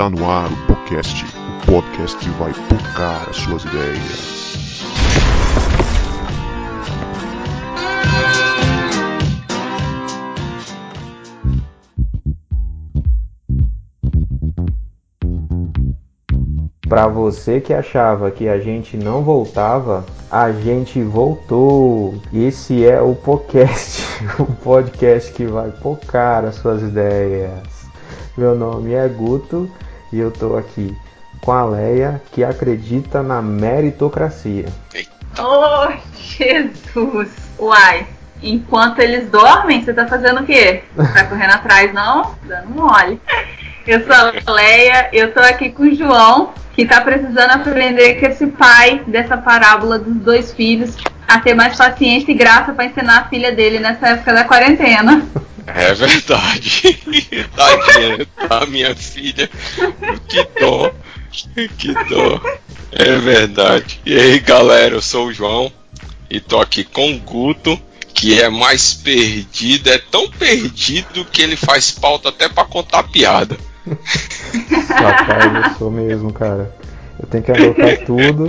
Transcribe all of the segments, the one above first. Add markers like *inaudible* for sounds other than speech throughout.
Está no ar o podcast, o podcast que vai tocar as suas ideias. Para você que achava que a gente não voltava, a gente voltou. Esse é o podcast, *laughs* o podcast que vai focar as suas ideias. Meu nome é Guto e eu tô aqui com a Leia, que acredita na meritocracia. Oh, Jesus! Uai, enquanto eles dormem, você tá fazendo o quê? Tá correndo atrás, não? Dando mole. Eu sou a Leia, eu tô aqui com o João, que está precisando aprender com esse pai dessa parábola dos dois filhos a ter mais paciência e graça para ensinar a filha dele nessa época da quarentena. É verdade. *laughs* Tadinha da minha filha. Que dó. Que dó. É verdade. E aí, galera, eu sou o João e tô aqui com o Guto, que é mais perdido, é tão perdido que ele faz pauta até para contar piada. Rapaz, eu sou mesmo, cara. Eu tenho que anotar tudo,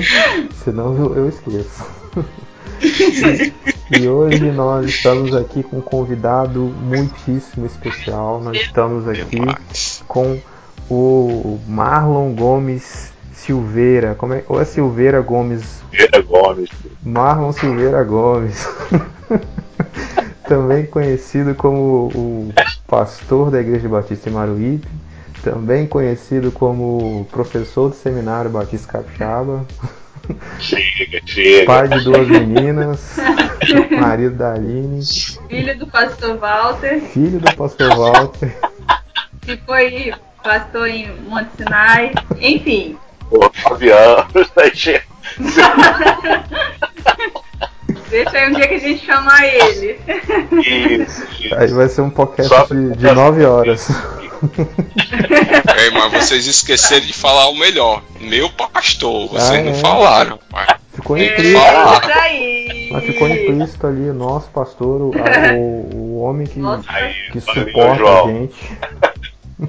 senão eu, eu esqueço. E, hoje nós estamos aqui com um convidado muitíssimo especial. Nós estamos aqui com o Marlon Gomes Silveira. Como é? Ou é Silveira Gomes? Silveira Gomes. Marlon Silveira Gomes. *laughs* Também conhecido como o pastor da Igreja Batista em Maruípe também conhecido como professor do seminário Batista Capixaba. Chega, chega. Pai de duas meninas, marido da Aline. Filho do pastor Walter. Filho do pastor Walter. Que foi pastor em Monte Sinai. Enfim. Pô, nove anos, tá Deixa aí um dia que a gente chamar ele. Isso, isso. Aí vai ser um podcast de, de nove horas. *laughs* É, mas vocês esqueceram de falar o melhor. Meu pastor, vocês Ah, não é. falaram. Pai. Ficou implícito. Mas ficou implícito ali o nosso pastor, o, o, o homem que, Nossa. Que suporta a gente.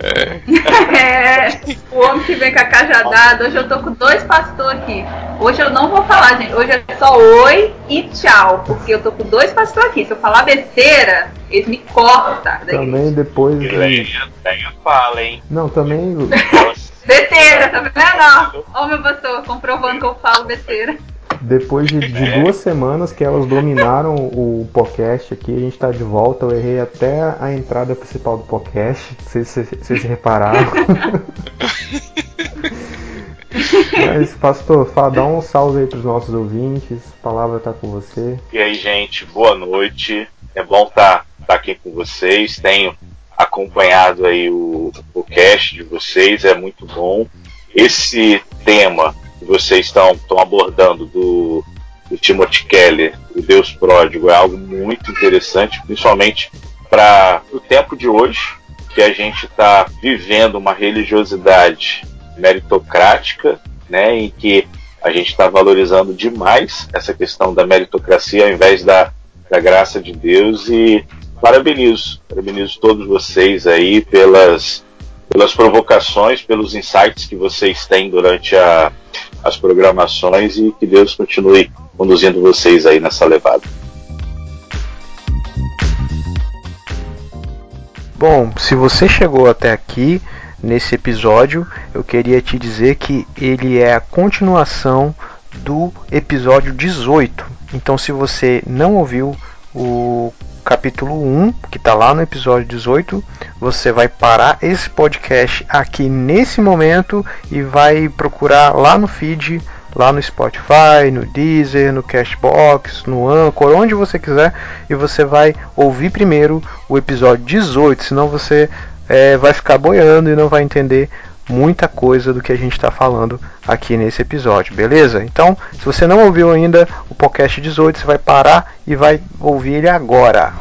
É, *laughs* o homem que vem com a cajadada. Hoje eu tô com dois pastores aqui. Hoje eu não vou falar, gente. Hoje é só oi e tchau. Porque eu tô com dois pastores aqui. Se eu falar besteira, eles me cortam. Também depois lenha, lenha fala, hein? Não, também *laughs* Besteira, tá vendo? Ó, meu pastor, comprovando que eu falo besteira. Depois de, de duas semanas que elas dominaram o podcast aqui, a gente tá de volta. Eu errei até a entrada principal do podcast. Vocês, vocês, vocês repararam. *laughs* Mas, pastor, fala, dá um salve aí pros nossos ouvintes. A palavra tá com você. E aí, gente, boa noite. É bom estar aqui com vocês. Tenho acompanhado aí o, o cast de vocês, é muito bom. Esse tema que vocês estão abordando do, do Timothy Keller, o Deus Pródigo, é algo muito interessante, principalmente para o tempo de hoje, que a gente está vivendo uma religiosidade meritocrática, né, em que a gente está valorizando demais essa questão da meritocracia ao invés da, da graça de Deus e parabenizo, parabenizo todos vocês aí pelas, pelas provocações, pelos insights que vocês têm durante a, as programações e que Deus continue conduzindo vocês aí nessa levada. Bom, se você chegou até aqui nesse episódio, eu queria te dizer que ele é a continuação do episódio 18. Então, se você não ouviu o capítulo 1, que está lá no episódio 18, você vai parar esse podcast aqui nesse momento e vai procurar lá no feed, lá no Spotify, no Deezer, no Cashbox, no Anchor, onde você quiser, e você vai ouvir primeiro o episódio 18, senão você é, vai ficar boiando e não vai entender muita coisa do que a gente está falando aqui nesse episódio, beleza? Então, se você não ouviu ainda o podcast 18, você vai parar e vai ouvir ele agora.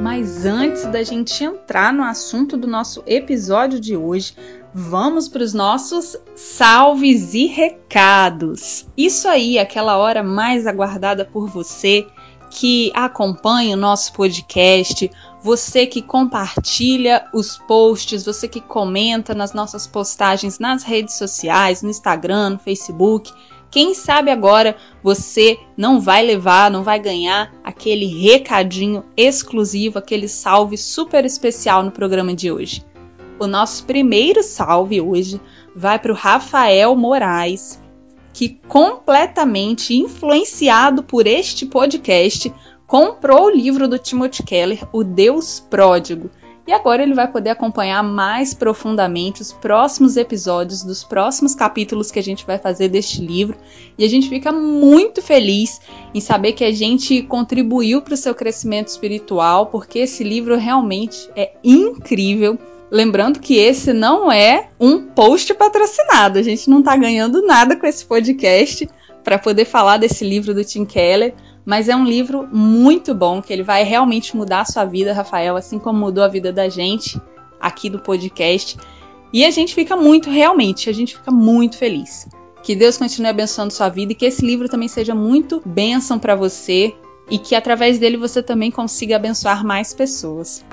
Mas antes da gente entrar no assunto do nosso episódio de hoje, vamos para os nossos salves e recados. Isso aí, aquela hora mais aguardada por você que acompanha o nosso podcast, você que compartilha os posts, você que comenta nas nossas postagens nas redes sociais, no Instagram, no Facebook. Quem sabe agora você não vai levar, não vai ganhar aquele recadinho exclusivo, aquele salve super especial no programa de hoje. O nosso primeiro salve hoje vai para o Rafael Moraes, que completamente influenciado por este podcast comprou o livro do Timothy Keller, O Deus Pródigo, e agora ele vai poder acompanhar mais profundamente os próximos episódios dos próximos capítulos que a gente vai fazer deste livro. E a gente fica muito feliz em saber que a gente contribuiu para o seu crescimento espiritual, porque esse livro realmente é incrível. Lembrando que esse não é um post patrocinado, a gente não está ganhando nada com esse podcast para poder falar desse livro do Tim Keller mas é um livro muito bom, que ele vai realmente mudar a sua vida, Rafael, assim como mudou a vida da gente aqui do podcast. E a gente fica muito, realmente, a gente fica muito feliz. Que Deus continue abençoando sua vida e que esse livro também seja muito bênção para você e que através dele você também consiga abençoar mais pessoas.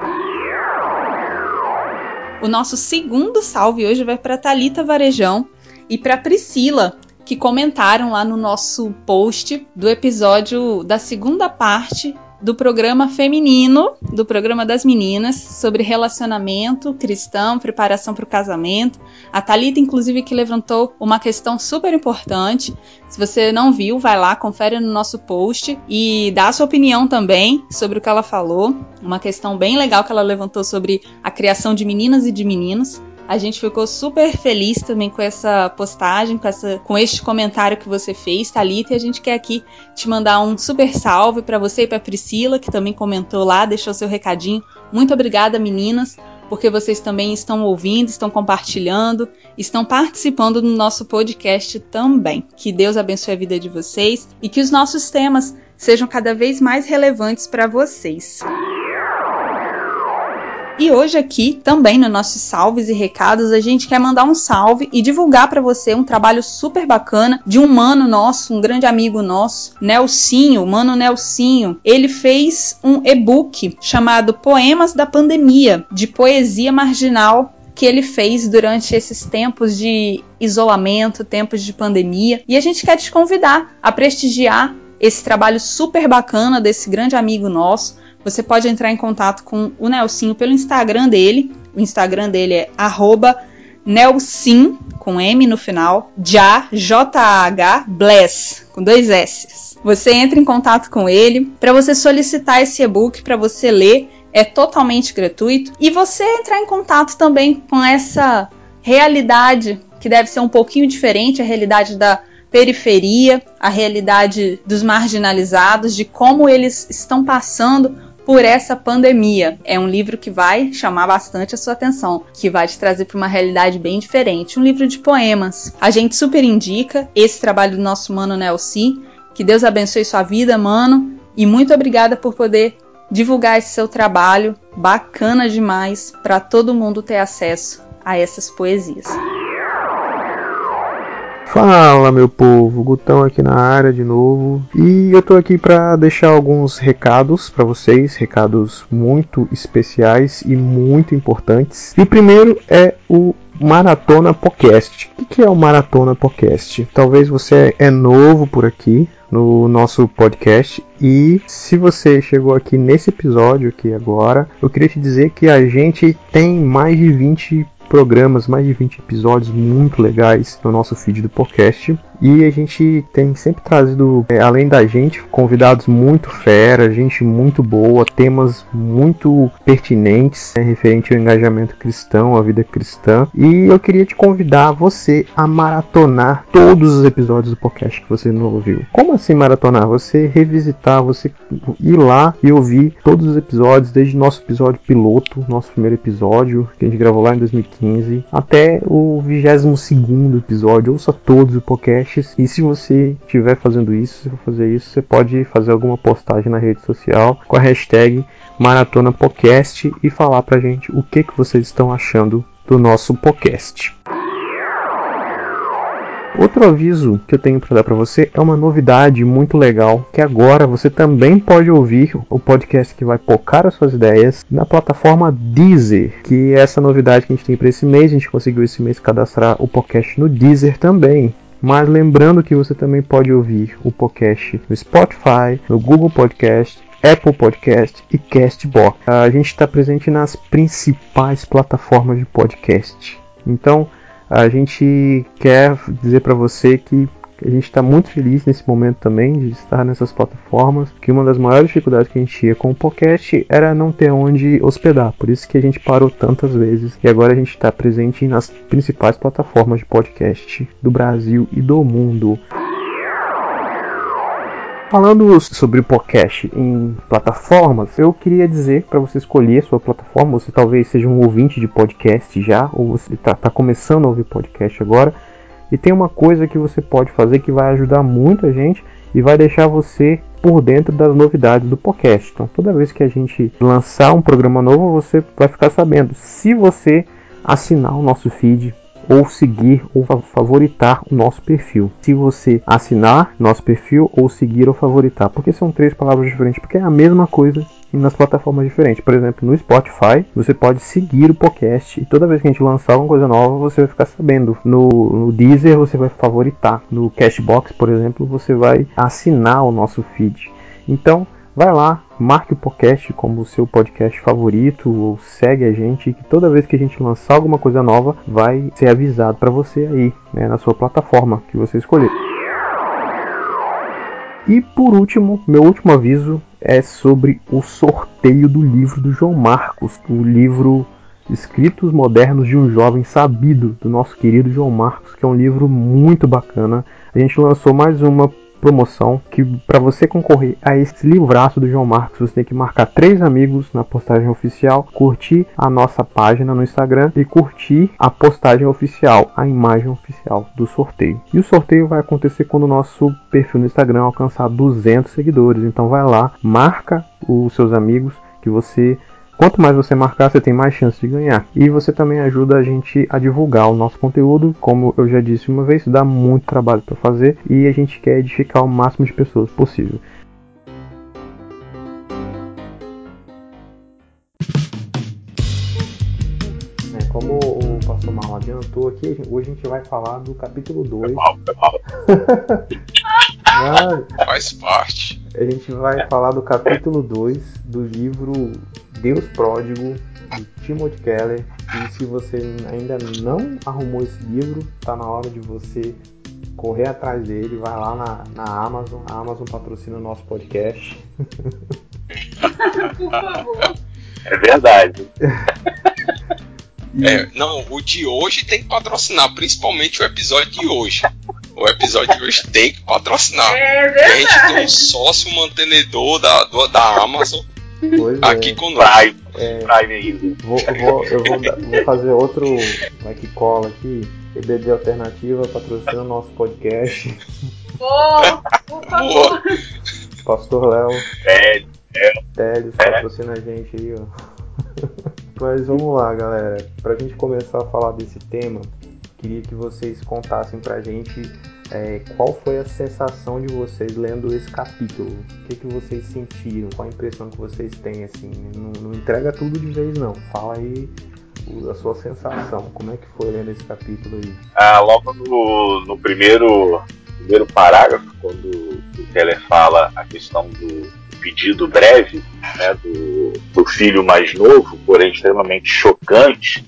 O nosso segundo salve hoje vai para Talita Varejão e para Priscila, que comentaram lá no nosso post do episódio da segunda parte do programa feminino, do programa das meninas, sobre relacionamento cristão, preparação para o casamento. A Thalita, inclusive, que levantou uma questão super importante. Se você não viu, vai lá, confere no nosso post e dá a sua opinião também sobre o que ela falou. Uma questão bem legal que ela levantou sobre a criação de meninas e de meninos. A gente ficou super feliz também com essa postagem, com, essa, com este comentário que você fez, Thalita, e a gente quer aqui te mandar um super salve para você e para Priscila, que também comentou lá, deixou seu recadinho. Muito obrigada, meninas, porque vocês também estão ouvindo, estão compartilhando, estão participando do nosso podcast também. Que Deus abençoe a vida de vocês e que os nossos temas sejam cada vez mais relevantes para vocês. E hoje aqui, também no nossos salves e recados, a gente quer mandar um salve e divulgar para você um trabalho super bacana de um mano nosso, um grande amigo nosso, Nelsinho, mano Nelsinho. Ele fez um e-book chamado Poemas da Pandemia, de poesia marginal que ele fez durante esses tempos de isolamento, tempos de pandemia. E a gente quer te convidar a prestigiar esse trabalho super bacana desse grande amigo nosso você pode entrar em contato com o Nelsinho pelo Instagram dele. O Instagram dele é Nelsin, com M no final, já, J-A-H, Bless, com dois S. Você entra em contato com ele para você solicitar esse e-book para você ler, é totalmente gratuito. E você entrar em contato também com essa realidade que deve ser um pouquinho diferente, a realidade da periferia, a realidade dos marginalizados, de como eles estão passando por essa pandemia. É um livro que vai chamar bastante a sua atenção, que vai te trazer para uma realidade bem diferente. Um livro de poemas. A gente super indica esse trabalho do nosso mano Nelson. Que Deus abençoe sua vida, mano. E muito obrigada por poder divulgar esse seu trabalho. Bacana demais para todo mundo ter acesso a essas poesias. Fala meu povo, Gutão aqui na área de novo e eu tô aqui para deixar alguns recados para vocês, recados muito especiais e muito importantes. E o primeiro é o Maratona Podcast. O que é o Maratona Podcast? Talvez você é novo por aqui no nosso podcast e se você chegou aqui nesse episódio aqui agora, eu queria te dizer que a gente tem mais de 20 programas, mais de 20 episódios muito legais no nosso feed do podcast. E a gente tem sempre trazido, é, além da gente, convidados muito fera, gente muito boa, temas muito pertinentes né, referente ao engajamento cristão, à vida cristã. E eu queria te convidar você a maratonar todos os episódios do podcast que você não ouviu. Como assim maratonar? Você revisitar, você ir lá e ouvir todos os episódios, desde nosso episódio piloto, nosso primeiro episódio, que a gente gravou lá em 2015, até o 22 segundo episódio. Ouça todos o podcast podcasts. E se você estiver fazendo isso, fazer isso, você pode fazer alguma postagem na rede social com a hashtag Maratona Podcast e falar pra gente o que, que vocês estão achando do nosso podcast. Outro aviso que eu tenho para dar para você é uma novidade muito legal, que agora você também pode ouvir o podcast que vai pocar as suas ideias na plataforma Deezer, que é essa novidade que a gente tem para esse mês, a gente conseguiu esse mês cadastrar o podcast no Deezer também. Mas lembrando que você também pode ouvir o podcast no Spotify, no Google Podcast, Apple Podcast e Castbox. A gente está presente nas principais plataformas de podcast. Então, a gente quer dizer para você que a gente está muito feliz nesse momento também de estar nessas plataformas. Que uma das maiores dificuldades que a gente tinha com o podcast era não ter onde hospedar. Por isso que a gente parou tantas vezes. E agora a gente está presente nas principais plataformas de podcast do Brasil e do mundo. Falando sobre o podcast em plataformas, eu queria dizer para você escolher a sua plataforma. Você talvez seja um ouvinte de podcast já, ou você está tá começando a ouvir podcast agora. E tem uma coisa que você pode fazer que vai ajudar muita gente e vai deixar você por dentro das novidades do podcast. Então, toda vez que a gente lançar um programa novo, você vai ficar sabendo. Se você assinar o nosso feed ou seguir ou favoritar o nosso perfil. Se você assinar nosso perfil ou seguir ou favoritar, porque são três palavras diferentes, porque é a mesma coisa nas plataformas diferentes. Por exemplo, no Spotify, você pode seguir o podcast e toda vez que a gente lançar alguma coisa nova, você vai ficar sabendo. No, no Deezer, você vai favoritar. No Cashbox, por exemplo, você vai assinar o nosso feed. Então, vai lá, marque o podcast como seu podcast favorito ou segue a gente que toda vez que a gente lançar alguma coisa nova vai ser avisado para você aí, né, na sua plataforma que você escolher. E por último, meu último aviso é sobre o sorteio do livro do João Marcos, o livro Escritos Modernos de um Jovem Sabido, do nosso querido João Marcos, que é um livro muito bacana. A gente lançou mais uma promoção que para você concorrer a esse livraço do João Marcos, você tem que marcar três amigos na postagem oficial, curtir a nossa página no Instagram e curtir a postagem oficial, a imagem oficial do sorteio. E o sorteio vai acontecer quando o nosso perfil no Instagram alcançar 200 seguidores. Então vai lá, marca os seus amigos que você Quanto mais você marcar, você tem mais chance de ganhar. E você também ajuda a gente a divulgar o nosso conteúdo. Como eu já disse uma vez, dá muito trabalho para fazer e a gente quer edificar o máximo de pessoas possível. É, como o pastor Marlon adiantou aqui, hoje a gente vai falar do capítulo 2. Faz parte. A gente vai falar do capítulo 2 do livro Deus Pródigo, de Timothy Keller. E se você ainda não arrumou esse livro, está na hora de você correr atrás dele. Vai lá na, na Amazon. A Amazon patrocina o nosso podcast. Por favor. É verdade. *laughs* É, não, o de hoje tem que patrocinar, principalmente o episódio de hoje. O episódio de hoje tem que patrocinar. É a gente tem um verdade. sócio mantenedor da, do- da Amazon Pois aqui é. conosco. Prime, É, Prime ainda. vou, eu vou, eu vou, vou fazer outro vai que cola aqui. EBD Alternativa patrocina o nosso podcast. Pô, por favor. Pastor Léo É, Teles patrocina a gente aí, ó. Mas vamos lá, galera. Pra gente começar a falar desse tema, queria que vocês contassem pra gente é, qual foi a sensação de vocês lendo esse capítulo. O que, que vocês sentiram? Qual a impressão que vocês têm, assim? Não, não entrega tudo de vez, não. Fala aí a sua sensação. Como é que foi lendo esse capítulo aí? ah, logo no, no primeiro, primeiro parágrafo, quando o Keller fala a questão do pedido breve né, do, do filho mais novo, porém extremamente chocante,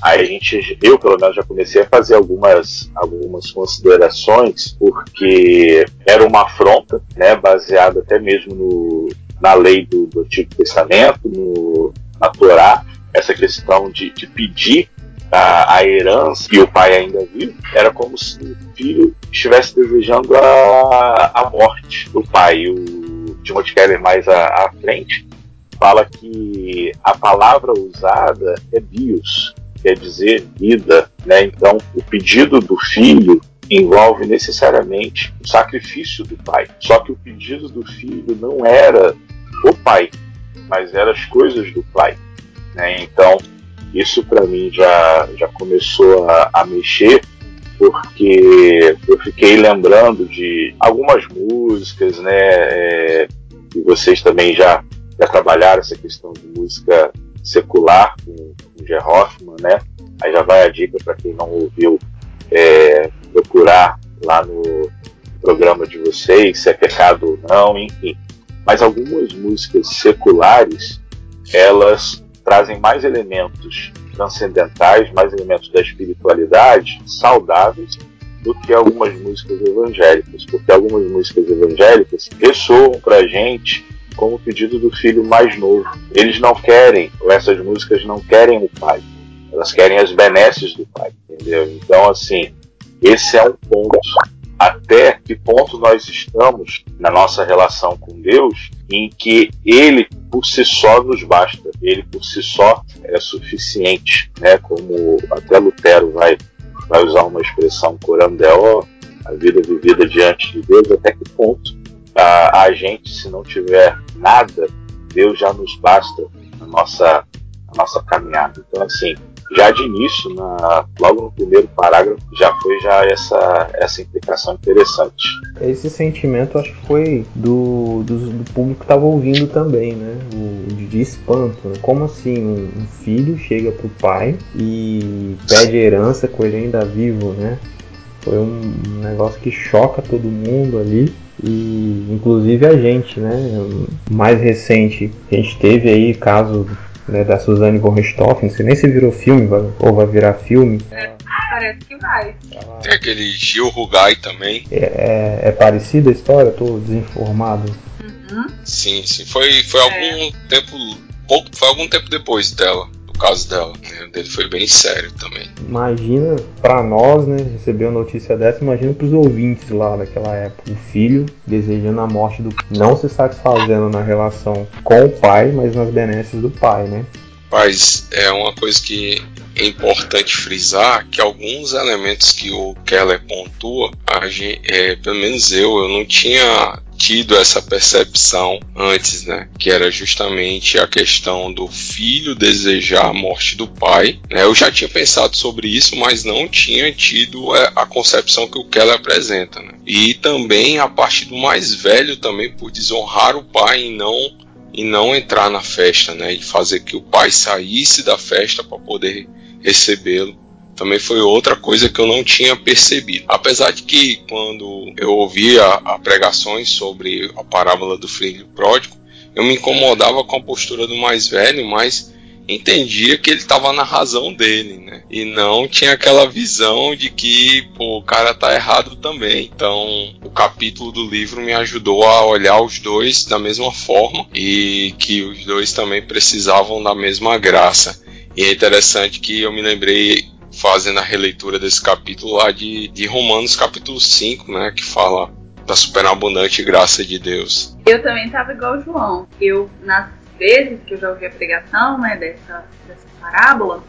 aí a gente, eu pelo menos já comecei a fazer algumas, algumas considerações, porque era uma afronta, né, baseada até mesmo no, na lei do, do Antigo Testamento, no, na Torá, essa questão de, de pedir a, a herança e o pai ainda vivo, era como se o filho estivesse desejando a, a morte do pai. O Timothy Keller mais à, à frente fala que a palavra usada é bios, quer dizer vida, né? Então o pedido do filho envolve necessariamente o sacrifício do pai. Só que o pedido do filho não era o pai, mas eram as coisas do pai. Né? Então isso para mim já, já começou a, a mexer porque eu fiquei lembrando de algumas músicas, né? É, e vocês também já, já trabalharam essa questão de música secular com, com o G. Hoffman, né? Aí já vai a dica para quem não ouviu é, procurar lá no programa de vocês, se é pecado ou não, enfim. Mas algumas músicas seculares, elas trazem mais elementos transcendentais, mais elementos da espiritualidade saudáveis do que algumas músicas evangélicas, porque algumas músicas evangélicas ressoam para a gente como o pedido do filho mais novo. Eles não querem, essas músicas não querem o pai, elas querem as benesses do pai, entendeu? Então, assim, esse é um ponto. Até que ponto nós estamos na nossa relação com Deus em que Ele por si só nos basta, Ele por si só é suficiente, né? Como até Lutero vai, vai usar uma expressão corandel, a vida vivida diante de Deus, até que ponto a, a gente, se não tiver nada, Deus já nos basta na nossa, na nossa caminhada. Então, assim, já de início, na, logo no primeiro parágrafo, já foi já essa, essa implicação interessante. Esse sentimento acho que foi do, do, do público que estava ouvindo também, né? O, de espanto. Né? Como assim um, um filho chega pro pai e pede herança com ele ainda vivo, né? Foi um negócio que choca todo mundo ali e inclusive a gente, né? Mais recente, a gente teve aí caso né, da Suzanne von Richthofen, não sei nem se virou filme vai, ou vai virar filme. É, parece que vai. Tem aquele Gil Rugai também. É, é, é parecida a história? Estou desinformado. Uhum. Sim, sim. Foi, foi É. algum tempo. Pouco, foi algum tempo depois dela. Caso dela. Né? Dele foi bem sério também. Imagina pra nós, né, receber uma notícia dessa, imagina pros ouvintes lá daquela época. O filho desejando a morte do não se satisfazendo na relação com o pai, mas nas benesses do pai, né? Mas é uma coisa que é importante frisar que alguns elementos que o Keller pontua, a gen- é, pelo menos eu, eu não tinha tido essa percepção antes, né? Que era justamente a questão do filho desejar a morte do pai. Né? Eu já tinha pensado sobre isso, mas não tinha tido é, a concepção que o Keller apresenta. Né? E também a parte do mais velho também por desonrar o pai e não e não entrar na festa, né? E fazer que o pai saísse da festa para poder recebê-lo. Também foi outra coisa que eu não tinha percebido. Apesar de que quando eu ouvia a pregações sobre a parábola do filho pródigo, eu me incomodava com a postura do mais velho, mas entendia que ele estava na razão dele, né? E não tinha aquela visão de que pô, o cara tá errado também. Então, o capítulo do livro me ajudou a olhar os dois da mesma forma e que os dois também precisavam da mesma graça. E é interessante que eu me lembrei fazendo a releitura desse capítulo lá de, de Romanos capítulo 5, né, que fala da superabundante graça de Deus. Eu também tava igual o João. Eu, nas vezes que eu já ouvi a pregação, né, dessa, dessa parábola,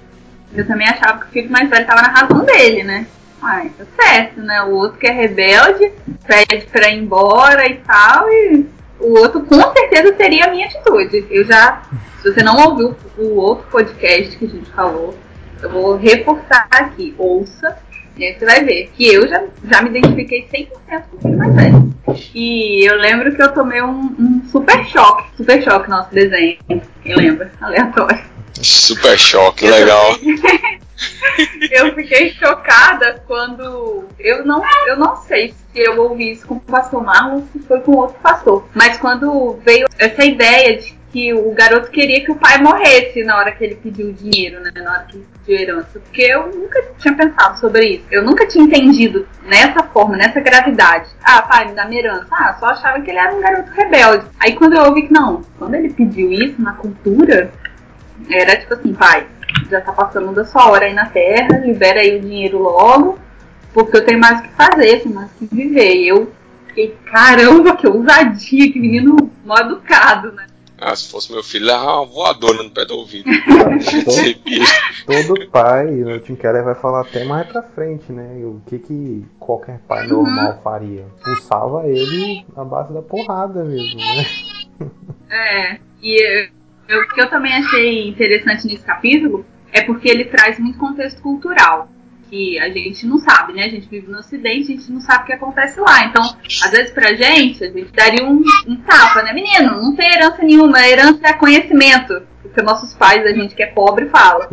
eu também achava que o filho mais velho tava na razão dele, né? Ai, tá certo, né? O outro que é rebelde, pede pra ir embora e tal, e o outro com certeza seria a minha atitude. Eu já, se você não ouviu o outro podcast que a gente falou, eu vou reforçar aqui, ouça, e aí você vai ver que eu já, já me identifiquei 100% com o filho mais velho. E eu lembro que eu tomei um, um super choque, super choque nosso desenho, quem lembra? Aleatório. Super choque, Eu legal. *laughs* Eu fiquei chocada quando eu não, eu não sei se eu ouvi isso com o pastor Marlon ou se foi com outro pastor, mas quando veio essa ideia de que o garoto queria que o pai morresse na hora que ele pediu o dinheiro, né, na hora que ele pediu herança, porque eu nunca tinha pensado sobre isso, eu nunca tinha entendido nessa forma, nessa gravidade. Ah, pai, me dá minha herança. Ah, só achava que ele era um garoto rebelde. Aí quando eu ouvi que não, quando ele pediu isso na cultura, era tipo assim, pai, já tá passando da sua hora aí na Terra, libera aí o dinheiro logo, porque eu tenho mais o que fazer, tenho mais o que viver. E eu fiquei, caramba, que ousadia, que menino mal educado, né? Ah, se fosse meu filho, levava uma voadora no pé do ouvido. *laughs* Todo, todo pai, o Tim Keller vai falar até mais pra frente, né? O que que qualquer pai normal faria? Pulsava ele na base da porrada mesmo, né? É, e eu- eu- o que eu também achei interessante nesse capítulo é porque ele traz muito contexto cultural. Que a gente não sabe, né? A gente vive no Ocidente, a gente não sabe o que acontece lá. Então, às vezes pra gente, a gente daria um, um tapa, né? Menino, não tem herança nenhuma, a herança é conhecimento. Porque nossos pais, a gente que é pobre, fala.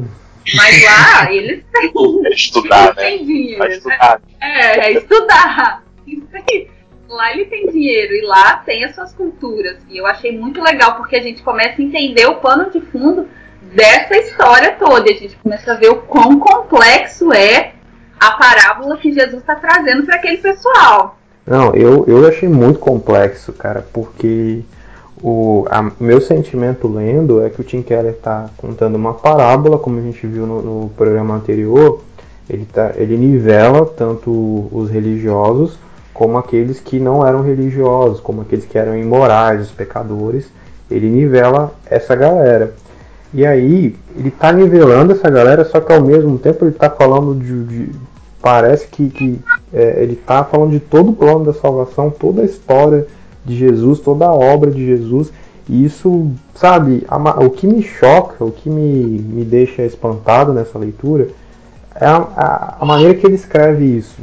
Mas lá, eles têm. *laughs* É estudar, eles né? têm dinheiro. Vai estudar. É, é estudar. Isso *laughs* aí. Lá ele tem dinheiro e lá tem as suas culturas. E eu achei muito legal porque a gente começa a entender o pano de fundo dessa história toda. E a gente começa a ver o quão complexo é a parábola que Jesus está trazendo para aquele pessoal. Não, eu, eu achei muito complexo, cara, porque o a, meu sentimento lendo é que o Tim Keller está contando uma parábola, como a gente viu no, no programa anterior, ele, tá, ele nivela tanto os religiosos como aqueles que não eram religiosos, como aqueles que eram imorais, os pecadores. Ele nivela essa galera. E aí, ele está nivelando essa galera, só que ao mesmo tempo ele está falando de, de. parece que, que é, ele está falando de todo o plano da salvação, toda a história de Jesus, toda a obra de Jesus. E isso, sabe, o que me choca, o que me, me deixa espantado nessa leitura é a, a, a maneira que ele escreve isso.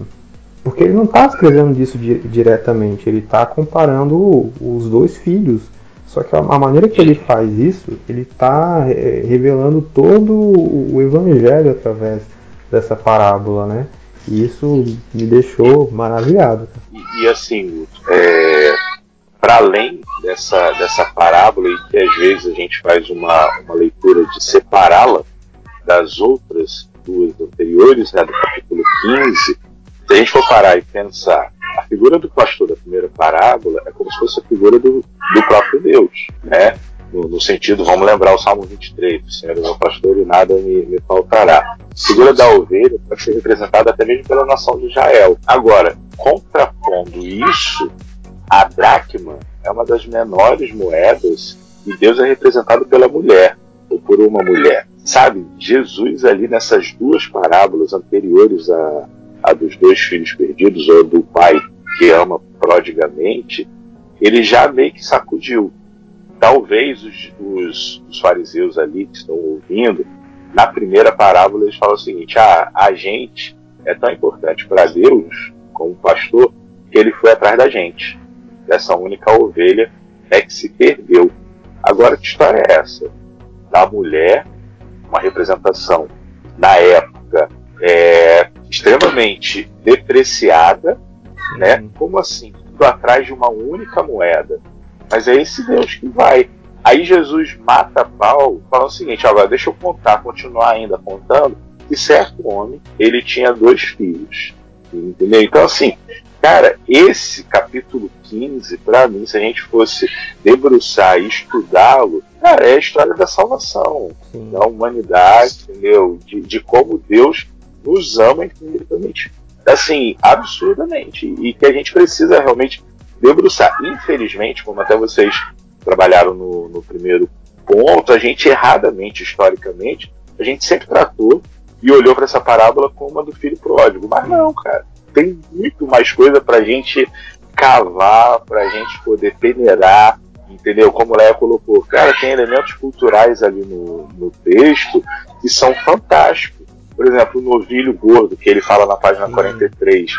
Porque ele não está escrevendo disso di diretamente, ele está comparando os dois filhos. Só que a, maneira que ele faz isso, ele está é, revelando todo o evangelho através dessa parábola, né? E isso me deixou maravilhado. E, e assim, é, para além dessa, dessa parábola, e que às vezes a gente faz uma, uma leitura de separá-la das outras duas anteriores, né, do capítulo 15, se a gente for parar e pensar, figura do pastor da primeira parábola é como se fosse a figura do, do próprio Deus, né? No, no, sentido, vamos lembrar o Salmo 23, o Senhor é meu pastor e nada me, me faltará. A figura da ovelha pode ser representada até mesmo pela nação de Israel. Agora, contrapondo isso, a dracma é uma das menores moedas e Deus é representado pela mulher, ou por uma mulher. Sabe, Jesus ali nessas duas parábolas anteriores a, a dos dois filhos perdidos, ou do pai que ama prodigamente, ele já meio que sacudiu. Talvez os, os, os fariseus ali que estão ouvindo, na primeira parábola eles falam o seguinte: ah, a gente é tão importante para Deus, como pastor, que ele foi atrás da gente, dessa única ovelha é que se perdeu. Agora, que história é essa? Da mulher, uma representação na época é, extremamente depreciada, né? Como assim? Tudo atrás de uma única moeda. Mas é esse Deus que vai. Aí Jesus mata Paulo, falando o seguinte: agora deixa eu contar, continuar ainda contando, que certo homem ele tinha dois filhos. Entendeu? Então, assim, cara, esse capítulo 15, para mim, se a gente fosse debruçar e estudá-lo, cara, é a história da salvação, Sim. da humanidade, entendeu? De, de como Deus nos ama infinitamente, assim, absurdamente, e que a gente precisa realmente debruçar. Infelizmente, como até vocês trabalharam no, no primeiro ponto, a gente erradamente, historicamente, a gente sempre tratou e olhou para essa parábola como a do filho pródigo. Mas não, cara. Tem muito mais coisa para a gente cavar, para a gente poder peneirar, entendeu? Como o Léa colocou. Cara, tem elementos culturais ali no, no texto que são fantásticos por exemplo, o novilho gordo, que ele fala na página 43.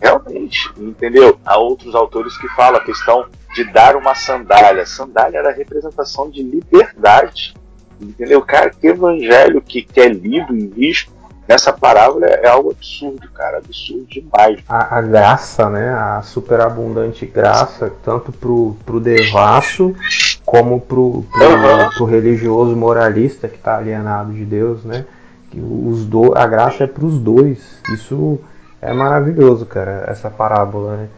Realmente, entendeu? Há outros autores que falam a questão de dar uma sandália. Sandália era a representação de liberdade. Entendeu? Cara, que evangelho que, que é lido e visto nessa parábola é algo absurdo, cara. Absurdo demais. A, a graça, né? A superabundante graça, tanto pro, pro devasso como pro, pro, uhum. pro religioso moralista que está alienado de Deus, né? Os do, a graça é para os dois. Isso é maravilhoso, cara, essa parábola. Né?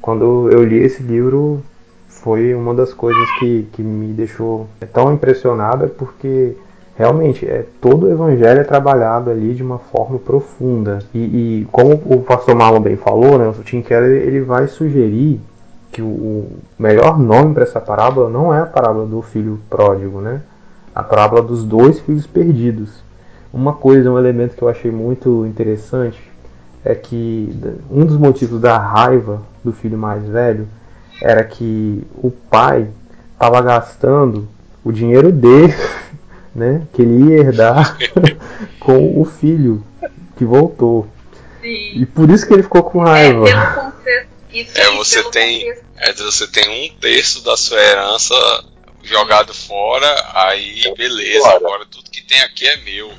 Quando eu li esse livro, foi uma das coisas que, que me deixou tão impressionada, porque realmente é todo o evangelho é trabalhado ali de uma forma profunda. E, e como o pastor Marlon bem falou, né, o Tim Keller ele vai sugerir que o, o melhor nome para essa parábola não é a parábola do filho pródigo, né? A parábola dos dois filhos perdidos. Uma coisa, um elemento que eu achei muito interessante é que um dos motivos da raiva do filho mais velho era que o pai estava gastando o dinheiro dele, *laughs* né, que ele ia herdar *laughs* com o filho que voltou. Sim. E por isso que ele ficou com É, raiva. pelo contexto. Isso É, você tem- contexto. É, você tem um terço da sua herança jogado fora, aí beleza, agora tudo que tem aqui é meu.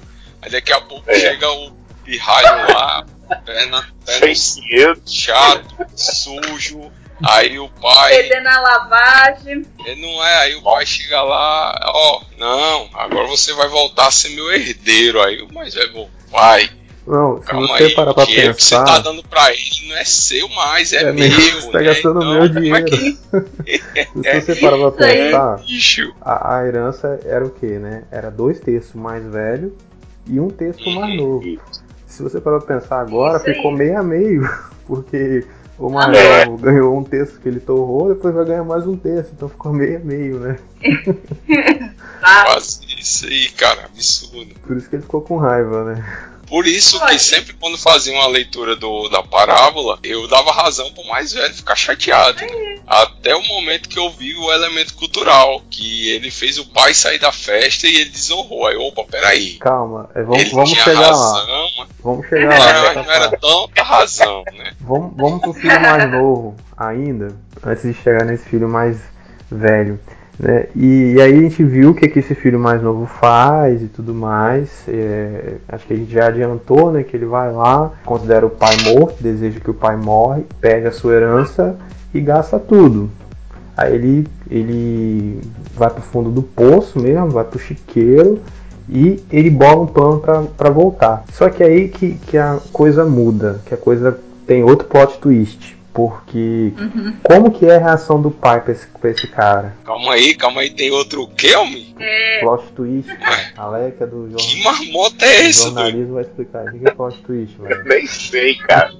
Aí daqui a pouco É. chega o pirralho lá, perna, perna Sem dinheiro. chato, sujo, aí o pai. Fedendo a lavagem. Ele não é, aí o pai chega lá, ó, não, agora você vai voltar a ser meu herdeiro. Aí o mais velho, pai, Não, se calma você aí, parar pra que o que você pensar. tá dando pra ele não é seu mais, é, É meu. meu, você tá né? gastando Então, meu é que- *laughs* Se você parar pra pensar, Bicho, a, a herança era o que, né? Era dois terços mais velho e um terço mais novo. Se você parar pra pensar agora, Isso aí. ficou meio a meio, *laughs* porque o mais É. novo ganhou um terço que ele torrou, depois vai ganhar mais um terço, então ficou meio a meio, né? *laughs* Quase isso aí, cara, absurdo. Por isso que ele ficou com raiva, né? Por isso que sempre quando fazia uma leitura do, da parábola, eu dava razão pro mais velho ficar chateado. né? Até o momento que eu vi o elemento cultural, que ele fez o pai sair da festa e ele desonrou. Aí, opa, peraí. Calma, é, vamos, ele vamos tinha chegar lá. razão, mas Vamos *laughs* não chegar lá. era, nessa não era tanta razão, né? Vamos, vamos pro filho mais novo ainda, antes de chegar nesse filho mais velho. Né? E, e aí a gente viu o que, que esse filho mais novo faz e tudo mais. É, acho que a gente já adiantou né, que ele vai lá, considera o pai morto, deseja que o pai morre, pega a sua herança e gasta tudo. Aí ele, ele vai pro fundo do poço mesmo, vai pro chiqueiro e ele bola um plano pra- pra voltar. Só que aí que, que a coisa muda, que a coisa tem outro plot twist. Porque Uhum. como que é a reação do pai pra esse, pra esse cara? Calma aí, calma aí, tem outro Kelme? É, Plot twist, *laughs* Alec é do Que jornal. marmota é essa, jornalismo vai explicar. O que que é plot twist, velho? *laughs* Nem sei, cara.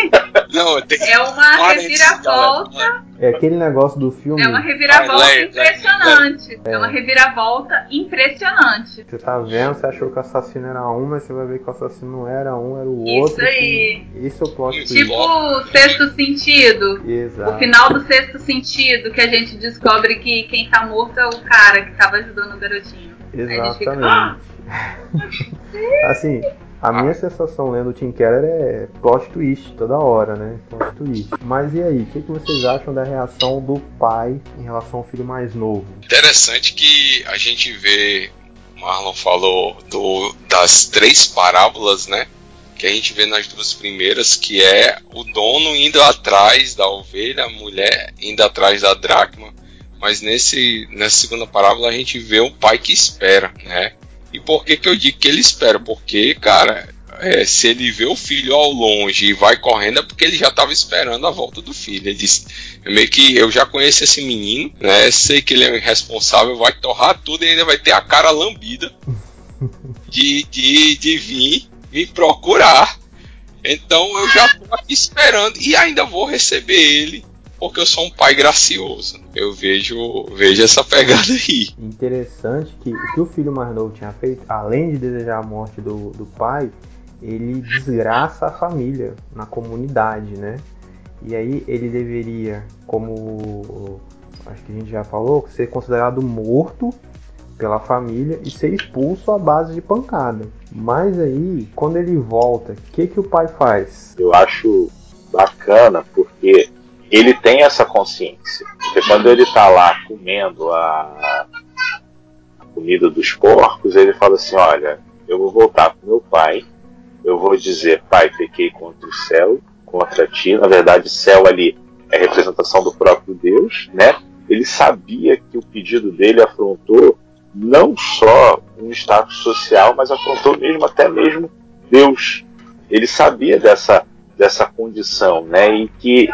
*laughs* Não, tem é uma reviravolta. É aquele negócio do filme. É uma reviravolta Leia, impressionante. É. É uma reviravolta impressionante. Você tá vendo, você achou que o assassino era um, mas você vai ver que o assassino não era um, era o Isso outro. aí. que- Esse é o plot twist. Tipo o sexto sentido. Exato. O final do sexto sentido, que a gente descobre que quem tá morto é o cara que tava ajudando o garotinho. Aí a gente fica, "Ah!" *laughs* Exatamente. assim, a minha sensação lendo o Tim Keller é plot twist toda hora, né? Plot twist. Mas e aí, o que, que vocês acham da reação do pai em relação ao filho mais novo? Interessante que a gente vê, Marlon falou do, das três parábolas, né? Que a gente vê nas duas primeiras, que é o dono indo atrás da ovelha, a mulher indo atrás da dracma. Mas nesse, nessa segunda parábola a gente vê um pai que espera, né? E por que, que eu digo que ele espera? Porque, cara, é, se ele vê o filho ao longe e vai correndo, é porque ele já estava esperando a volta do filho. Ele disse: "É meio que eu já conheço esse menino, né? Sei que ele é irresponsável, vai torrar tudo e ainda vai ter a cara lambida *laughs* de, de, de vir me procurar. Então eu já tô aqui esperando e ainda vou receber ele, porque eu sou um pai gracioso. Eu vejo, vejo essa pegada aí. Interessante que o que o filho mais novo tinha feito, além de desejar a morte do, do pai, ele desgraça a família na comunidade, né? E aí ele deveria, como acho que a gente já falou, ser considerado morto pela família e ser expulso à base de pancada. Mas aí, quando ele volta, o que, que o pai faz? Eu acho bacana porque ele tem essa consciência. Porque quando ele tá lá comendo a, a comida dos porcos, ele fala assim: Olha, eu vou voltar pro meu pai, eu vou dizer, pai, pequei contra o céu, contra ti. Na verdade, céu ali é representação do próprio Deus, né? Ele sabia que o pedido dele afrontou não só um status social, mas afrontou mesmo até mesmo Deus. Ele sabia dessa dessa condição, né? E que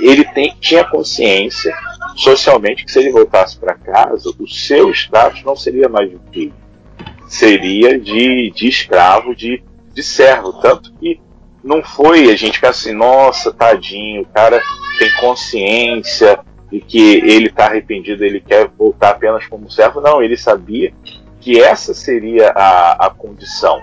ele, tem, tinha consciência socialmente que se ele voltasse para casa, o seu status não seria mais de filho, seria de, de escravo, de, de servo. Tanto que não foi a gente ficar assim, nossa, tadinho, o cara tem consciência de que ele está arrependido, ele quer voltar apenas como servo. Não, ele sabia que essa seria a, a condição.